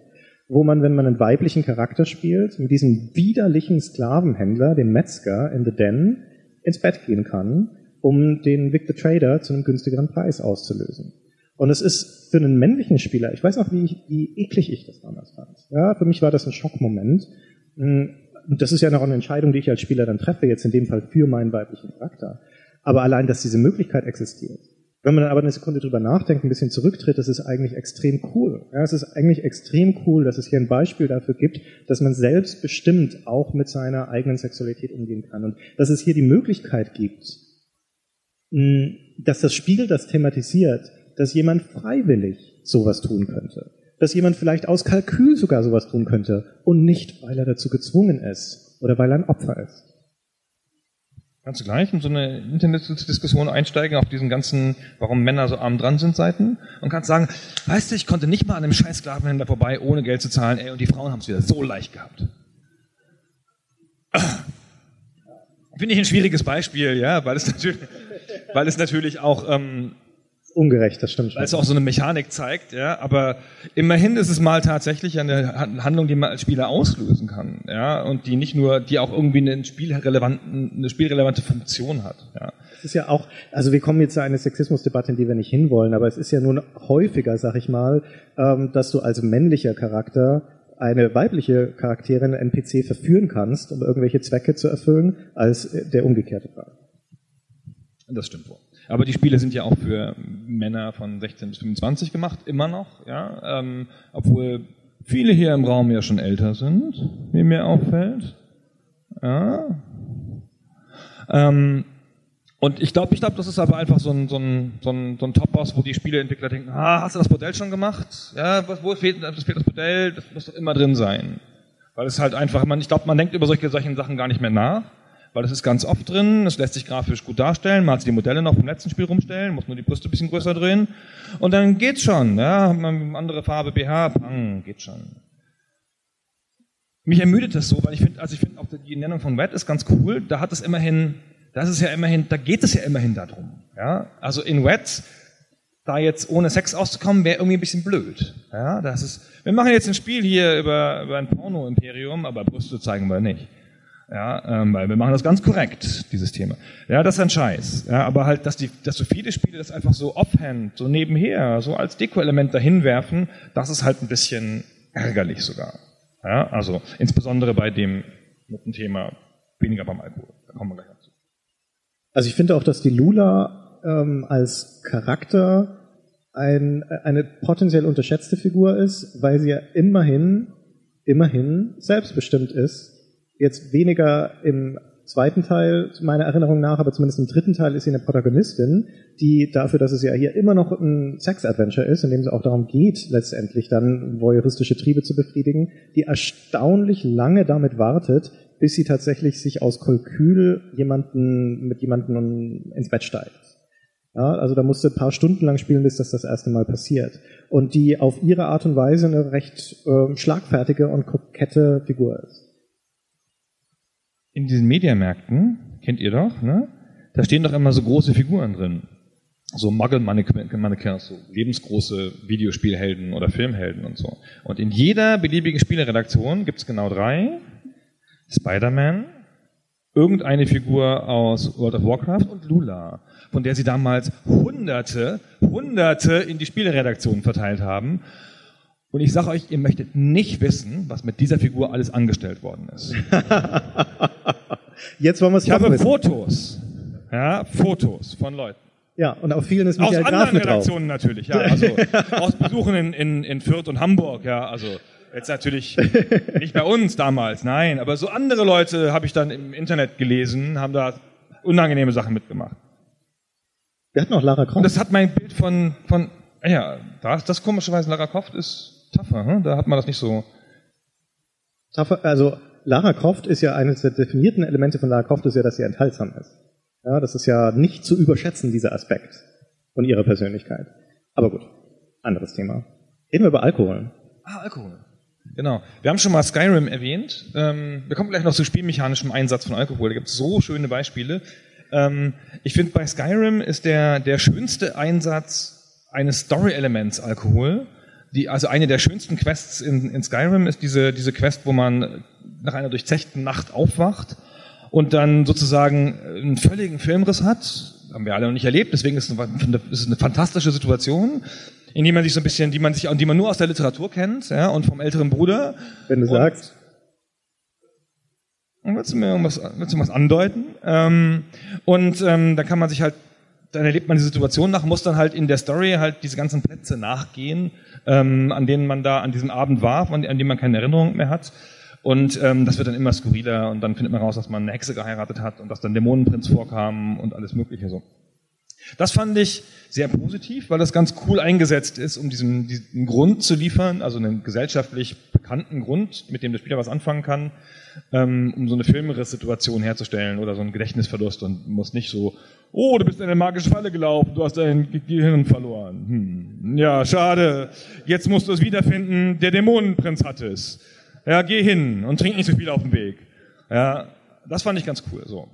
wo man, wenn man einen weiblichen Charakter spielt, mit diesem widerlichen Sklavenhändler, dem Metzger in The Den, ins Bett gehen kann, um den Vic the Trader zu einem günstigeren Preis auszulösen. Und es ist für einen männlichen Spieler, ich weiß auch, wie, wie eklig ich das damals fand. Ja, für mich war das ein Schockmoment. Und das ist ja noch eine Entscheidung, die ich als Spieler dann treffe, jetzt in dem Fall für meinen weiblichen Charakter. Aber allein, dass diese Möglichkeit existiert, wenn man dann aber eine Sekunde drüber nachdenkt, ein bisschen zurücktritt, das ist eigentlich extrem cool. Ja, es ist eigentlich extrem cool, dass es hier ein Beispiel dafür gibt, dass man selbstbestimmt auch mit seiner eigenen Sexualität umgehen kann. Und dass es hier die Möglichkeit gibt, dass das Spiel das thematisiert, dass jemand freiwillig sowas tun könnte. Dass jemand vielleicht aus Kalkül sogar sowas tun könnte und nicht, weil er dazu gezwungen ist oder weil er ein Opfer ist. Kannst du gleich in so eine Internetdiskussion einsteigen auf diesen ganzen, warum Männer so arm dran sind Seiten und kannst sagen, weißt du, ich konnte nicht mal an einem scheiß Sklavenhändler vorbei, ohne Geld zu zahlen, ey, und die Frauen haben es wieder so leicht gehabt. Finde ich ein schwieriges Beispiel, ja, weil es natürlich, weil es natürlich auch ähm, ungerecht, das stimmt schon. Weil es auch so eine Mechanik zeigt, ja, aber immerhin ist es mal tatsächlich eine Handlung, die man als Spieler auslösen kann, ja, und die nicht nur, die auch irgendwie eine, spielrelevanten, eine spielrelevante Funktion hat, ja. Es ist ja auch, also wir kommen jetzt zu einer Sexismusdebatte, in die wir nicht hinwollen, aber es ist ja nun häufiger, sag ich mal, ähm, dass du als männlicher Charakter eine weibliche Charakterin, NPC, verführen kannst, um irgendwelche Zwecke zu erfüllen, als der umgekehrte Fall. Das stimmt wohl. Aber die Spiele sind ja auch für Männer von 16 bis 25 gemacht, immer noch, ja, ähm, obwohl viele hier im Raum ja schon älter sind, wie mir auffällt. Ja. Ähm, und ich glaube, ich glaube, das ist aber einfach so ein, so ein, so ein, so ein Top-Boss, wo die Spieleentwickler denken, ah, hast du das Modell schon gemacht? Ja, wo fehlt, das fehlt das Modell? Das muss doch immer drin sein. Weil es halt einfach, man, ich glaube, man denkt über solche, solche Sachen gar nicht mehr nach weil das ist ganz oft drin, es lässt sich grafisch gut darstellen, man hat die Modelle noch vom letzten Spiel rumstellen, muss nur die Brüste ein bisschen größer drehen und dann geht's schon, ja, andere Farbe, BH, pang, geht schon. Mich ermüdet das so, weil ich finde, also ich finde auch die Nennung von Wet ist ganz cool, da hat es immerhin, das ist ja immerhin, da geht es ja immerhin darum, ja, also in Wet, da jetzt ohne Sex auszukommen, wäre irgendwie ein bisschen blöd. Ja, das ist, wir machen jetzt ein Spiel hier über, über ein Porno-Imperium, aber Brüste zeigen wir nicht. Ja, ähm, weil wir machen das ganz korrekt, dieses Thema. Ja, das ist ein Scheiß. Ja, aber halt, dass, die, dass so viele Spiele das einfach so offhand, so nebenher, so als Deko-Element dahin werfen, das ist halt ein bisschen ärgerlich sogar. Ja, also insbesondere bei dem mit dem Thema weniger beim Alkohol. Da kommen wir gleich dazu. Also ich finde auch, dass die Lula ähm, als Charakter ein, eine potenziell unterschätzte Figur ist, weil sie ja immerhin, immerhin selbstbestimmt ist Jetzt weniger im zweiten Teil meiner Erinnerung nach, aber zumindest im dritten Teil ist sie eine Protagonistin, die dafür, dass es ja hier immer noch ein Sex-Adventure ist, in dem es auch darum geht, letztendlich dann voyeuristische Triebe zu befriedigen, die erstaunlich lange damit wartet, bis sie tatsächlich sich aus Kalkül jemanden, mit jemandem ins Bett steigt. Ja, also da musst du ein paar Stunden lang spielen, bis das das erste Mal passiert. Und die auf ihre Art und Weise eine recht äh, schlagfertige und kokette Figur ist. In diesen Mediamärkten, kennt ihr doch, ne? Da stehen doch immer so große Figuren drin. So Muggle-Mannequins, so lebensgroße Videospielhelden oder Filmhelden und so. Und in jeder beliebigen Spieleredaktion gibt's genau drei. Spider-Man, irgendeine Figur aus World of Warcraft und Lula, von der sie damals Hunderte, Hunderte in die Spieleredaktionen verteilt haben. Und ich sage euch, ihr möchtet nicht wissen, was mit dieser Figur alles angestellt worden ist. Jetzt wollen wir es Ich habe wissen. Fotos, ja, Fotos von Leuten. Ja, und auf vielen ist Aus Michael Graf anderen mit drauf. Redaktionen natürlich, ja. Also aus Besuchen in, in, in Fürth und Hamburg, ja. Also jetzt natürlich nicht bei uns damals, nein. Aber so andere Leute habe ich dann im Internet gelesen, haben da unangenehme Sachen mitgemacht. Wir hatten auch Lara Und Croft. das hat mein Bild von, von ja, das, das komischerweise Lara Croft ist tougher, hm? da hat man das nicht so. Tougher- Also Lara Croft ist ja eines der definierten Elemente von Lara Croft ist ja, dass sie enthaltsam ist. Ja, das ist ja nicht zu überschätzen, dieser Aspekt von ihrer Persönlichkeit. Aber gut, anderes Thema. Reden wir über Alkohol. Ah, Alkohol. Genau. Wir haben schon mal Skyrim erwähnt. Ähm, wir kommen gleich noch zu spielmechanischem Einsatz von Alkohol. Da gibt es so schöne Beispiele. Ähm, ich finde, bei Skyrim ist der, der schönste Einsatz eines Story-Elements Alkohol. Die, also eine der schönsten Quests in, in Skyrim ist diese, diese Quest, wo man nach einer durchzechten Nacht aufwacht und dann sozusagen einen völligen Filmriss hat. Haben wir alle noch nicht erlebt, deswegen ist es eine, ist eine fantastische Situation, in die man sich so ein bisschen, die man sich, die man nur aus der Literatur kennt, ja, und vom älteren Bruder. Wenn du Und- sagst, Willst du mir irgendwas, willst du was andeuten? Ähm, und ähm, da kann man sich halt, dann erlebt man die Situation nach, muss dann halt in der Story halt diese ganzen Plätze nachgehen, ähm, an denen man da an diesem Abend war, an, denen man keine Erinnerung mehr hat. Und ähm, das wird dann immer skurriler und dann findet man raus, dass man eine Hexe geheiratet hat und dass dann Dämonenprinz vorkam und alles Mögliche so. Das fand ich sehr positiv, weil das ganz cool eingesetzt ist, um diesen, diesen Grund zu liefern, also einen gesellschaftlich bekannten Grund, mit dem der Spieler was anfangen kann, ähm, um so eine Filmriss-Situation herzustellen oder so einen Gedächtnisverlust und muss nicht so, oh, du bist in eine magische Falle gelaufen, du hast dein Ge- Gehirn verloren. Hm. Ja, schade. Jetzt musst du es wiederfinden, der Dämonenprinz hat es. Ja, geh hin und trink nicht so viel auf dem Weg. Ja, das fand ich ganz cool, so.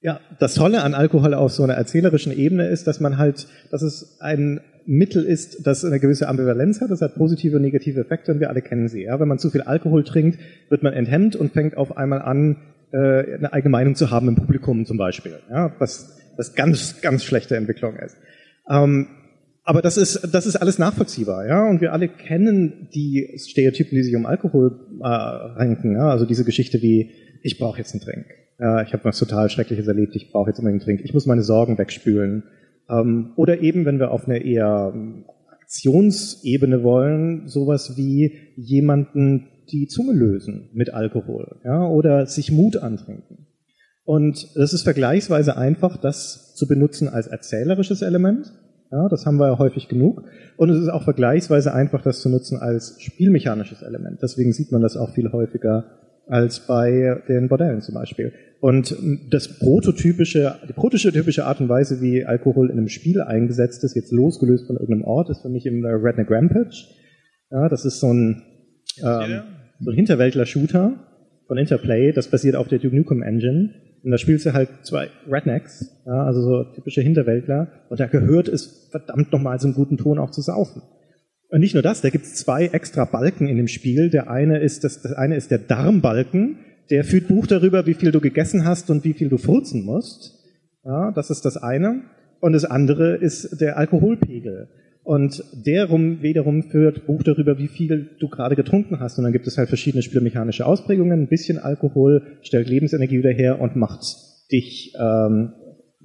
Ja, das Tolle an Alkohol auf so einer erzählerischen Ebene ist, dass man halt, dass es ein Mittel ist, das eine gewisse Ambivalenz hat. Das hat positive und negative Effekte und wir alle kennen sie. Ja? Wenn man zu viel Alkohol trinkt, wird man enthemmt und fängt auf einmal an, äh, eine eigene Meinung zu haben im Publikum zum Beispiel. Ja? Was, was ganz, ganz schlechte Entwicklung ist. Ähm, aber das ist, das ist alles nachvollziehbar, ja. Und wir alle kennen die Stereotypen, die sich um Alkohol äh, ranken. Ja? Also diese Geschichte wie, ich brauche jetzt einen Drink. Ja, ich habe was total Schreckliches erlebt, ich brauche jetzt unbedingt einen Drink. Ich muss meine Sorgen wegspülen. Ähm, oder eben, wenn wir auf eine eher ähm, Aktionsebene wollen, sowas wie jemanden die Zunge lösen mit Alkohol. Ja? Oder sich Mut antrinken. Und das ist vergleichsweise einfach, das zu benutzen als erzählerisches Element. Ja, das haben wir ja häufig genug. Und es ist auch vergleichsweise einfach, das zu nutzen als spielmechanisches Element. Deswegen sieht man das auch viel häufiger als bei den Bordellen zum Beispiel. Und das prototypische, die prototypische Art und Weise, wie Alkohol in einem Spiel eingesetzt ist, jetzt losgelöst von irgendeinem Ort, ist für mich im Redneck Rampage. Ja, das ist so ein, ähm, so ein Hinterwäldler-Shooter von Interplay, das basiert auf der Duke Nukem Engine. Und da spielst du halt zwei Rednecks, ja, also so typische Hinterwäldler. Und da gehört es verdammt nochmal einen guten Ton auch zu saufen. Und nicht nur das, da gibt es zwei extra Balken in dem Spiel. Der eine ist, das, das eine ist der Darmbalken, der führt Buch darüber, wie viel du gegessen hast und wie viel du furzen musst. Ja, das ist das eine. Und das andere ist der Alkoholpegel. Und der rum, wiederum führt Buch darüber, wie viel du gerade getrunken hast. Und dann gibt es halt verschiedene spielmechanische Ausprägungen. Ein bisschen Alkohol stellt Lebensenergie wieder her und macht dich ähm,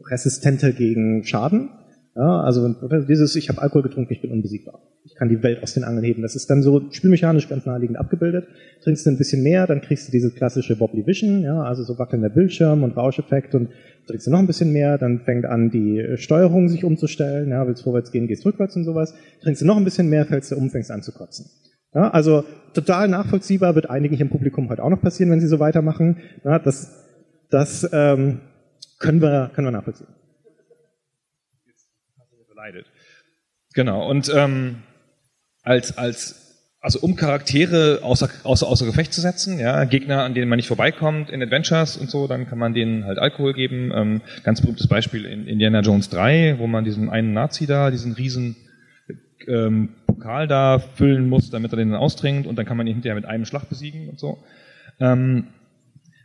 resistenter gegen Schaden. Ja, also dieses, ich habe Alkohol getrunken, ich bin unbesiegbar. Ich kann die Welt aus den Angeln heben. Das ist dann so spielmechanisch ganz naheliegend abgebildet. Trinkst du ein bisschen mehr, dann kriegst du diese klassische Wobbly Vision, ja, also so wackelnder Bildschirm und Rauscheffekt und trinkst du noch ein bisschen mehr, dann fängt an die Steuerung sich umzustellen, ja, willst vorwärts gehen, gehst rückwärts und sowas. Trinkst du noch ein bisschen mehr, fällst du um, fängst an zu kotzen. Ja, also total nachvollziehbar, wird einigen im Publikum heute auch noch passieren, wenn sie so weitermachen. Ja, das das ähm, können wir können wir nachvollziehen. Leidet. Genau. Und ähm, als als also um Charaktere außer, außer, außer Gefecht zu setzen, ja, Gegner, an denen man nicht vorbeikommt in Adventures und so, dann kann man denen halt Alkohol geben. Ähm, ganz berühmtes Beispiel in Indiana Jones 3, wo man diesen einen Nazi da, diesen riesen ähm, Pokal da füllen muss, damit er den dann austrinkt und dann kann man ihn hinterher mit einem Schlag besiegen und so. Ähm,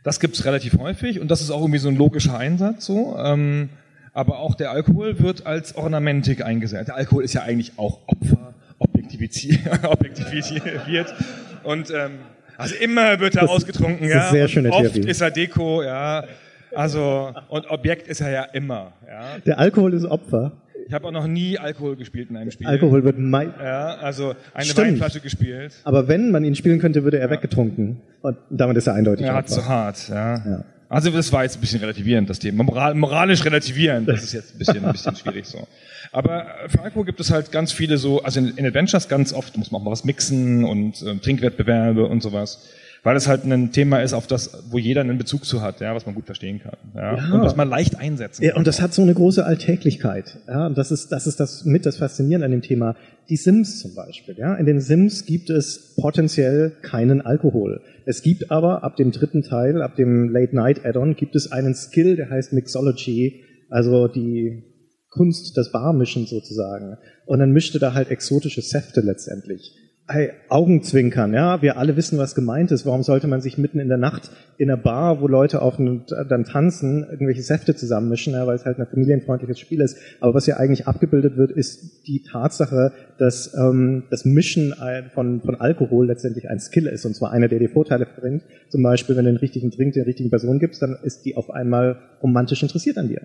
das gibt's relativ häufig und das ist auch irgendwie so ein logischer Einsatz so. Ähm, aber auch der Alkohol wird als Ornamentik eingesetzt. Der Alkohol ist ja eigentlich auch Opfer objektiviert. Und ähm, also immer wird er das, ausgetrunken, das ja. Ist sehr schöne oft Theorie. ist er Deko, ja. Also und Objekt ist er ja immer. Ja. Der Alkohol ist Opfer. Ich habe auch noch nie Alkohol gespielt in einem Spiel. Alkohol wird mei Ja, also eine Stimmt. Weinflasche gespielt. Aber wenn man ihn spielen könnte, würde er ja. weggetrunken. Und damit ist er eindeutig. Ja, zu hart, ja. ja. Also das war jetzt ein bisschen relativierend, das Thema. Moral, moralisch relativierend, das ist jetzt ein bisschen, ein bisschen schwierig so. Aber für Alkohol gibt es halt ganz viele so, also in, in Adventures ganz oft muss man auch mal was mixen und äh, Trinkwettbewerbe und sowas weil es halt ein Thema ist, auf das, wo jeder einen Bezug zu hat, ja, was man gut verstehen kann, ja, ja. und was man leicht einsetzen kann. Ja, und das hat so eine große Alltäglichkeit, ja, und das ist, das ist das mit das Faszinierende an dem Thema. Die Sims zum Beispiel, ja, in den Sims gibt es potenziell keinen Alkohol. Es gibt aber ab dem dritten Teil, ab dem Late Night Add-on, gibt es einen Skill, der heißt Mixology, also die Kunst des Barmischen sozusagen. Und dann mischte da halt exotische Säfte letztendlich hey, Augenzwinkern, ja, wir alle wissen, was gemeint ist. Warum sollte man sich mitten in der Nacht in einer Bar, wo Leute auf und dann tanzen, irgendwelche Säfte zusammenmischen, ja, weil es halt ein familienfreundliches Spiel ist. Aber was ja eigentlich abgebildet wird, ist die Tatsache, dass ähm, das Mischen von, von Alkohol letztendlich ein Skill ist, und zwar einer, der dir Vorteile bringt. Zum Beispiel, wenn du den richtigen Drink der richtigen Person gibst, dann ist die auf einmal romantisch interessiert an dir.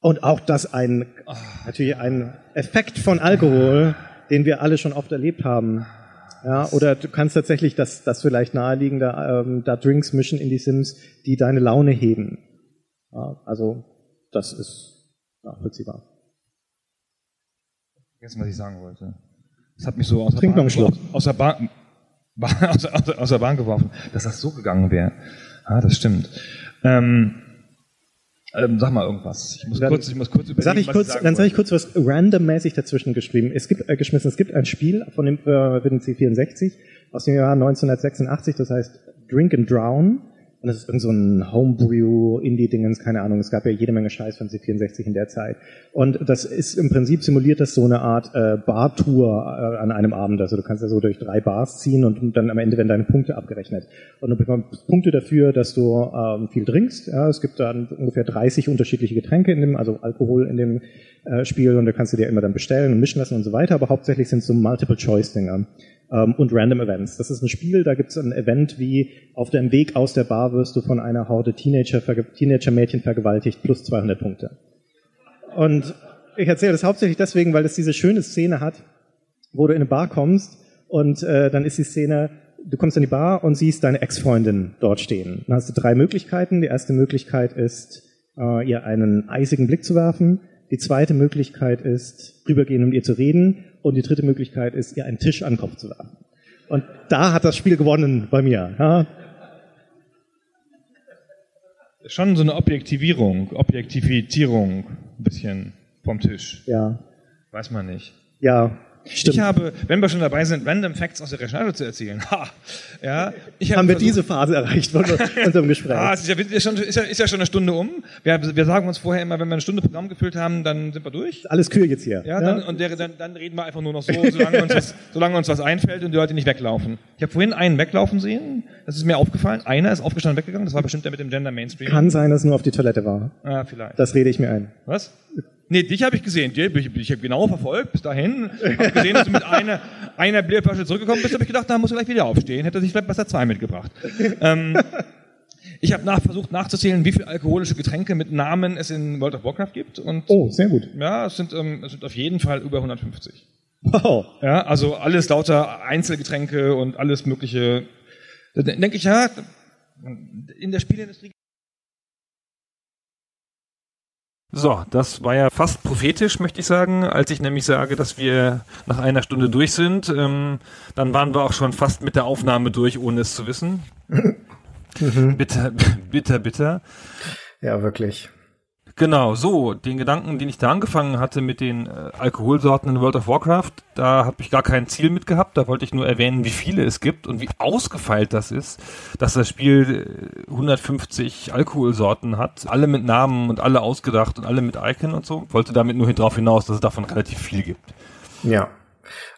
Und auch das ein, natürlich ein Effekt von Alkohol, den wir alle schon oft erlebt haben. Ja, oder du kannst tatsächlich das, das vielleicht naheliegen, da, ähm, da Drinks mischen in die Sims, die deine Laune heben. Ja, also das ist nachvollziehbar. Vergessen, was ich sagen wollte. Das hat mich so aus der, Bahn, aus, der Bahn, aus, aus, aus der Bahn geworfen, dass das so gegangen wäre. Ah, das stimmt. Ähm, ähm, sag mal irgendwas. Ich muss dann, kurz, ich muss kurz überlegen, sag ich kurz, ich Dann sage ich kurz was randommäßig dazwischen geschrieben. Es gibt äh, geschmissen. Es gibt ein Spiel von dem äh, den C64 aus dem Jahr 1986. Das heißt Drink and Drown. Und das ist irgend so ein Homebrew-Indie-Dingens, keine Ahnung. Es gab ja jede Menge Scheiß von C64 in der Zeit. Und das ist im Prinzip simuliert das so eine Art äh, Bar-Tour äh, an einem Abend. Also du kannst ja so durch drei Bars ziehen und dann am Ende werden deine Punkte abgerechnet. Und du bekommst Punkte dafür, dass du ähm, viel trinkst. Ja, es gibt dann ungefähr 30 unterschiedliche Getränke in dem, also Alkohol in dem äh, Spiel und da kannst du dir immer dann bestellen und mischen lassen und so weiter. Aber hauptsächlich sind es so Multiple-Choice-Dinger ähm, und Random Events. Das ist ein Spiel, da gibt es ein Event wie auf dem Weg aus der Bar wirst du von einer Horde Teenager, Teenager-Mädchen vergewaltigt plus 200 Punkte. Und ich erzähle das hauptsächlich deswegen, weil es diese schöne Szene hat, wo du in eine Bar kommst und äh, dann ist die Szene, du kommst in die Bar und siehst deine Ex-Freundin dort stehen. Dann hast du drei Möglichkeiten. Die erste Möglichkeit ist, äh, ihr einen eisigen Blick zu werfen. Die zweite Möglichkeit ist, rübergehen und um ihr zu reden. Und die dritte Möglichkeit ist, ihr einen Tisch an den Kopf zu werfen. Und da hat das Spiel gewonnen bei mir. Ja. Schon so eine Objektivierung, Objektivierung, ein bisschen vom Tisch. Ja. Weiß man nicht. Ja, Stimmt. Ich habe, wenn wir schon dabei sind, Random Facts aus der Recherche zu erzählen. Ha, ja, ich habe Haben wir diese Phase erreicht von unserem Gespräch? ah, ist ja, ist, schon, ist, ja, ist ja schon eine Stunde um. Wir, wir sagen uns vorher immer, wenn wir eine Stunde Programm gefüllt haben, dann sind wir durch. Alles kühl jetzt hier. Ja, dann, und der, dann, dann reden wir einfach nur noch so, solange uns, was, solange uns was einfällt und die Leute nicht weglaufen. Ich habe vorhin einen weglaufen sehen, das ist mir aufgefallen. Einer ist aufgestanden und weggegangen, das war bestimmt der mit dem Gender Mainstream. Kann sein, dass er nur auf die Toilette war. Ah, vielleicht. Das rede ich mir ein. Was? Nee, dich habe ich gesehen. Ich, ich habe genau verfolgt bis dahin. Habe gesehen, dass du mit einer, einer Bierflasche zurückgekommen bist. habe ich gedacht, da muss er gleich wieder aufstehen. Hätte sich vielleicht besser zwei mitgebracht. ähm, ich habe nach, versucht nachzuzählen, wie viele alkoholische Getränke mit Namen es in World of Warcraft gibt. Und oh, sehr gut. Ja, es sind, ähm, es sind auf jeden Fall über 150. Wow. Ja, also alles lauter Einzelgetränke und alles mögliche. Da denke ich, ja, in der Spielindustrie So, das war ja fast prophetisch, möchte ich sagen, als ich nämlich sage, dass wir nach einer Stunde durch sind. Ähm, dann waren wir auch schon fast mit der Aufnahme durch, ohne es zu wissen. Mhm. Bitter, bitter, bitter. Ja, wirklich. Genau, so, den Gedanken, den ich da angefangen hatte mit den äh, Alkoholsorten in World of Warcraft, da habe ich gar kein Ziel mit gehabt, da wollte ich nur erwähnen, wie viele es gibt und wie ausgefeilt das ist, dass das Spiel 150 äh, Alkoholsorten hat, alle mit Namen und alle ausgedacht und alle mit Icon und so. Wollte damit nur darauf hinaus, dass es davon relativ viel gibt. Ja.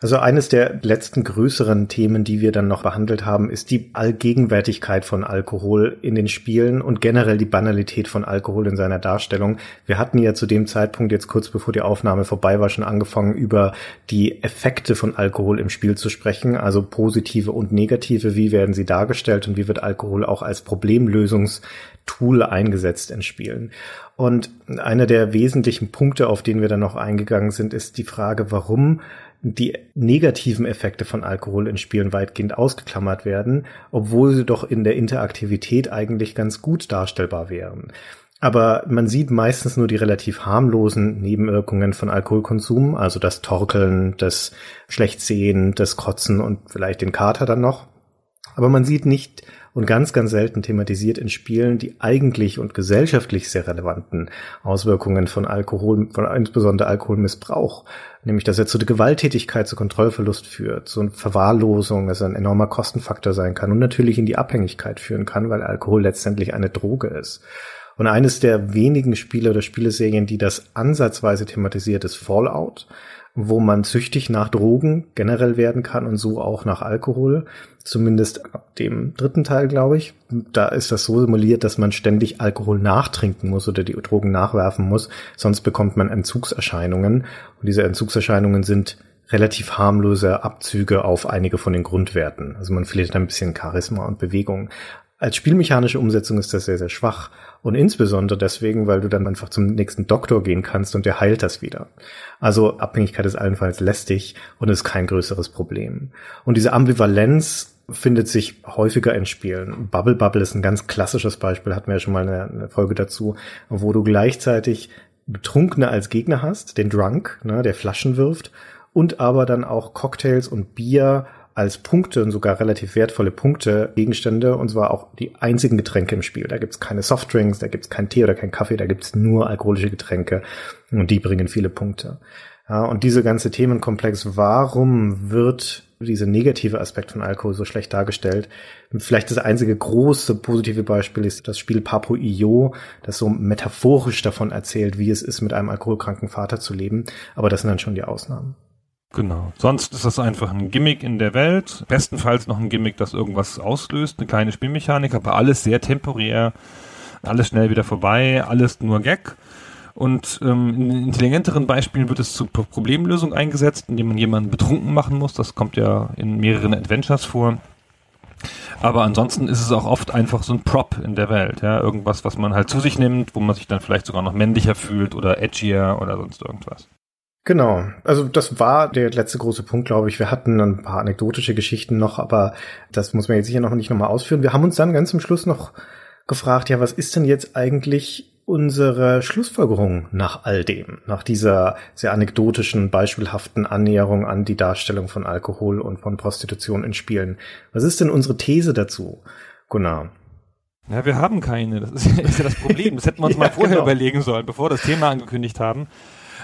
Also eines der letzten größeren Themen, die wir dann noch behandelt haben, ist die Allgegenwärtigkeit von Alkohol in den Spielen und generell die Banalität von Alkohol in seiner Darstellung. Wir hatten ja zu dem Zeitpunkt jetzt kurz bevor die Aufnahme vorbei war schon angefangen über die Effekte von Alkohol im Spiel zu sprechen, also positive und negative, wie werden sie dargestellt und wie wird Alkohol auch als Problemlösungstool eingesetzt in Spielen. Und einer der wesentlichen Punkte, auf den wir dann noch eingegangen sind, ist die Frage, warum die negativen Effekte von Alkohol in Spielen weitgehend ausgeklammert werden, obwohl sie doch in der Interaktivität eigentlich ganz gut darstellbar wären. Aber man sieht meistens nur die relativ harmlosen Nebenwirkungen von Alkoholkonsum, also das Torkeln, das Schlechtsehen, das Kotzen und vielleicht den Kater dann noch. Aber man sieht nicht und ganz, ganz selten thematisiert in Spielen die eigentlich und gesellschaftlich sehr relevanten Auswirkungen von Alkohol, von insbesondere Alkoholmissbrauch. Nämlich, dass er zu der Gewalttätigkeit, zu Kontrollverlust führt, zu Verwahrlosung, dass er ein enormer Kostenfaktor sein kann und natürlich in die Abhängigkeit führen kann, weil Alkohol letztendlich eine Droge ist. Und eines der wenigen Spiele oder Spieleserien, die das ansatzweise thematisiert, ist Fallout wo man süchtig nach Drogen generell werden kann und so auch nach Alkohol. Zumindest ab dem dritten Teil, glaube ich. Da ist das so simuliert, dass man ständig Alkohol nachtrinken muss oder die Drogen nachwerfen muss. Sonst bekommt man Entzugserscheinungen. Und diese Entzugserscheinungen sind relativ harmlose Abzüge auf einige von den Grundwerten. Also man verliert ein bisschen Charisma und Bewegung. Als spielmechanische Umsetzung ist das sehr, sehr schwach. Und insbesondere deswegen, weil du dann einfach zum nächsten Doktor gehen kannst und der heilt das wieder. Also Abhängigkeit ist allenfalls lästig und ist kein größeres Problem. Und diese Ambivalenz findet sich häufiger in Spielen. Bubble Bubble ist ein ganz klassisches Beispiel, hatten wir ja schon mal eine, Folge dazu, wo du gleichzeitig Betrunkene als Gegner hast, den Drunk, ne, der Flaschen wirft, und aber dann auch Cocktails und Bier als Punkte und sogar relativ wertvolle Punkte Gegenstände und zwar auch die einzigen Getränke im Spiel. Da gibt's keine Softdrinks, da gibt's keinen Tee oder keinen Kaffee, da gibt's nur alkoholische Getränke und die bringen viele Punkte. Ja, und diese ganze Themenkomplex, warum wird dieser negative Aspekt von Alkohol so schlecht dargestellt? Vielleicht das einzige große positive Beispiel ist das Spiel Papo Io, das so metaphorisch davon erzählt, wie es ist, mit einem alkoholkranken Vater zu leben. Aber das sind dann schon die Ausnahmen. Genau. Sonst ist das einfach ein Gimmick in der Welt. Bestenfalls noch ein Gimmick, das irgendwas auslöst, eine kleine Spielmechanik, aber alles sehr temporär, alles schnell wieder vorbei, alles nur Gag. Und ähm, in intelligenteren Beispielen wird es zur Problemlösung eingesetzt, indem man jemanden betrunken machen muss. Das kommt ja in mehreren Adventures vor. Aber ansonsten ist es auch oft einfach so ein Prop in der Welt, ja, irgendwas, was man halt zu sich nimmt, wo man sich dann vielleicht sogar noch männlicher fühlt oder edgier oder sonst irgendwas. Genau. Also das war der letzte große Punkt, glaube ich. Wir hatten ein paar anekdotische Geschichten noch, aber das muss man jetzt sicher noch nicht nochmal ausführen. Wir haben uns dann ganz zum Schluss noch gefragt, ja, was ist denn jetzt eigentlich unsere Schlussfolgerung nach all dem, nach dieser sehr anekdotischen, beispielhaften Annäherung an die Darstellung von Alkohol und von Prostitution in Spielen? Was ist denn unsere These dazu, Gunnar? Ja, wir haben keine. Das ist, ja das Problem. Das hätten wir uns ja, mal vorher genau. überlegen sollen, bevor wir das Thema angekündigt haben.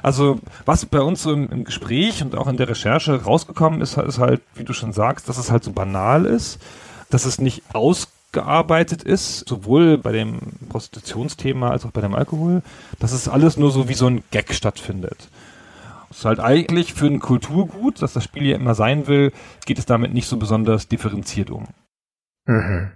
Also was bei uns so im, im, Gespräch und auch in der Recherche rausgekommen ist, ist halt, wie du schon sagst, dass es halt so banal ist, dass es nicht ausgearbeitet ist, sowohl bei dem Prostitutionsthema als auch bei dem Alkohol, dass es alles nur so wie so ein Gag stattfindet. Es ist halt eigentlich für ein Kulturgut, dass das Spiel ja immer sein will, geht es damit nicht so besonders differenziert um. Mhm.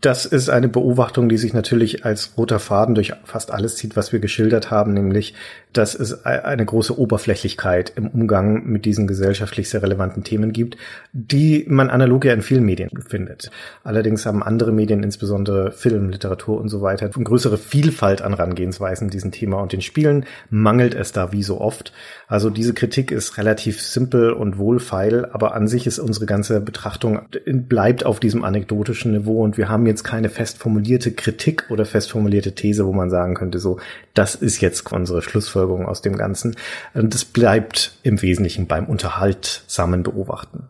Das ist eine Beobachtung, die sich natürlich als roter Faden durch fast alles zieht, was wir geschildert haben, nämlich, dass es eine große Oberflächlichkeit im Umgang mit diesen gesellschaftlich sehr relevanten Themen gibt, die man analog ja in vielen Medien findet. Allerdings haben andere Medien, insbesondere Film, Literatur und so weiter, eine größere Vielfalt an Herangehensweisen diesen Thema und den Spielen mangelt es da wie so oft. Also diese Kritik ist relativ simpel und wohlfeil, aber an sich ist unsere ganze Betrachtung bleibt auf diesem anekdotischen Niveau und wir haben jetzt keine fest formulierte Kritik oder fest formulierte These, wo man sagen könnte, so, das ist jetzt unsere Schlussfolgerung aus dem Ganzen. Und das bleibt im Wesentlichen beim unterhaltsamen Beobachten.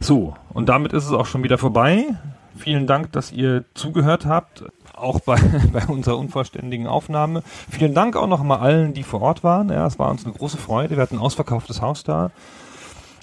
So, und damit ist es auch schon wieder vorbei. Vielen Dank, dass ihr zugehört habt, auch bei, bei unserer unvollständigen Aufnahme. Vielen Dank auch noch mal allen, die vor Ort waren. Ja, es war uns eine große Freude. Wir hatten ein ausverkauftes Haus da.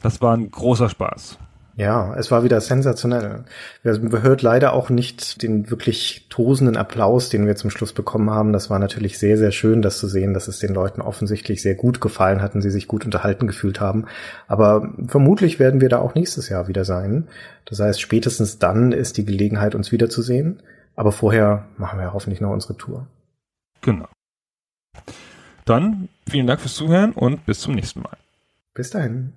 Das war ein großer Spaß. Ja, es war wieder sensationell. Wir hört leider auch nicht den wirklich tosenden Applaus, den wir zum Schluss bekommen haben. Das war natürlich sehr, sehr schön, das zu sehen, dass es den Leuten offensichtlich sehr gut gefallen hat und sie sich gut unterhalten gefühlt haben. Aber vermutlich werden wir da auch nächstes Jahr wieder sein. Das heißt, spätestens dann ist die Gelegenheit, uns wiederzusehen. Aber vorher machen wir hoffentlich noch unsere Tour. Genau. Dann vielen Dank fürs Zuhören und bis zum nächsten Mal. Bis dahin.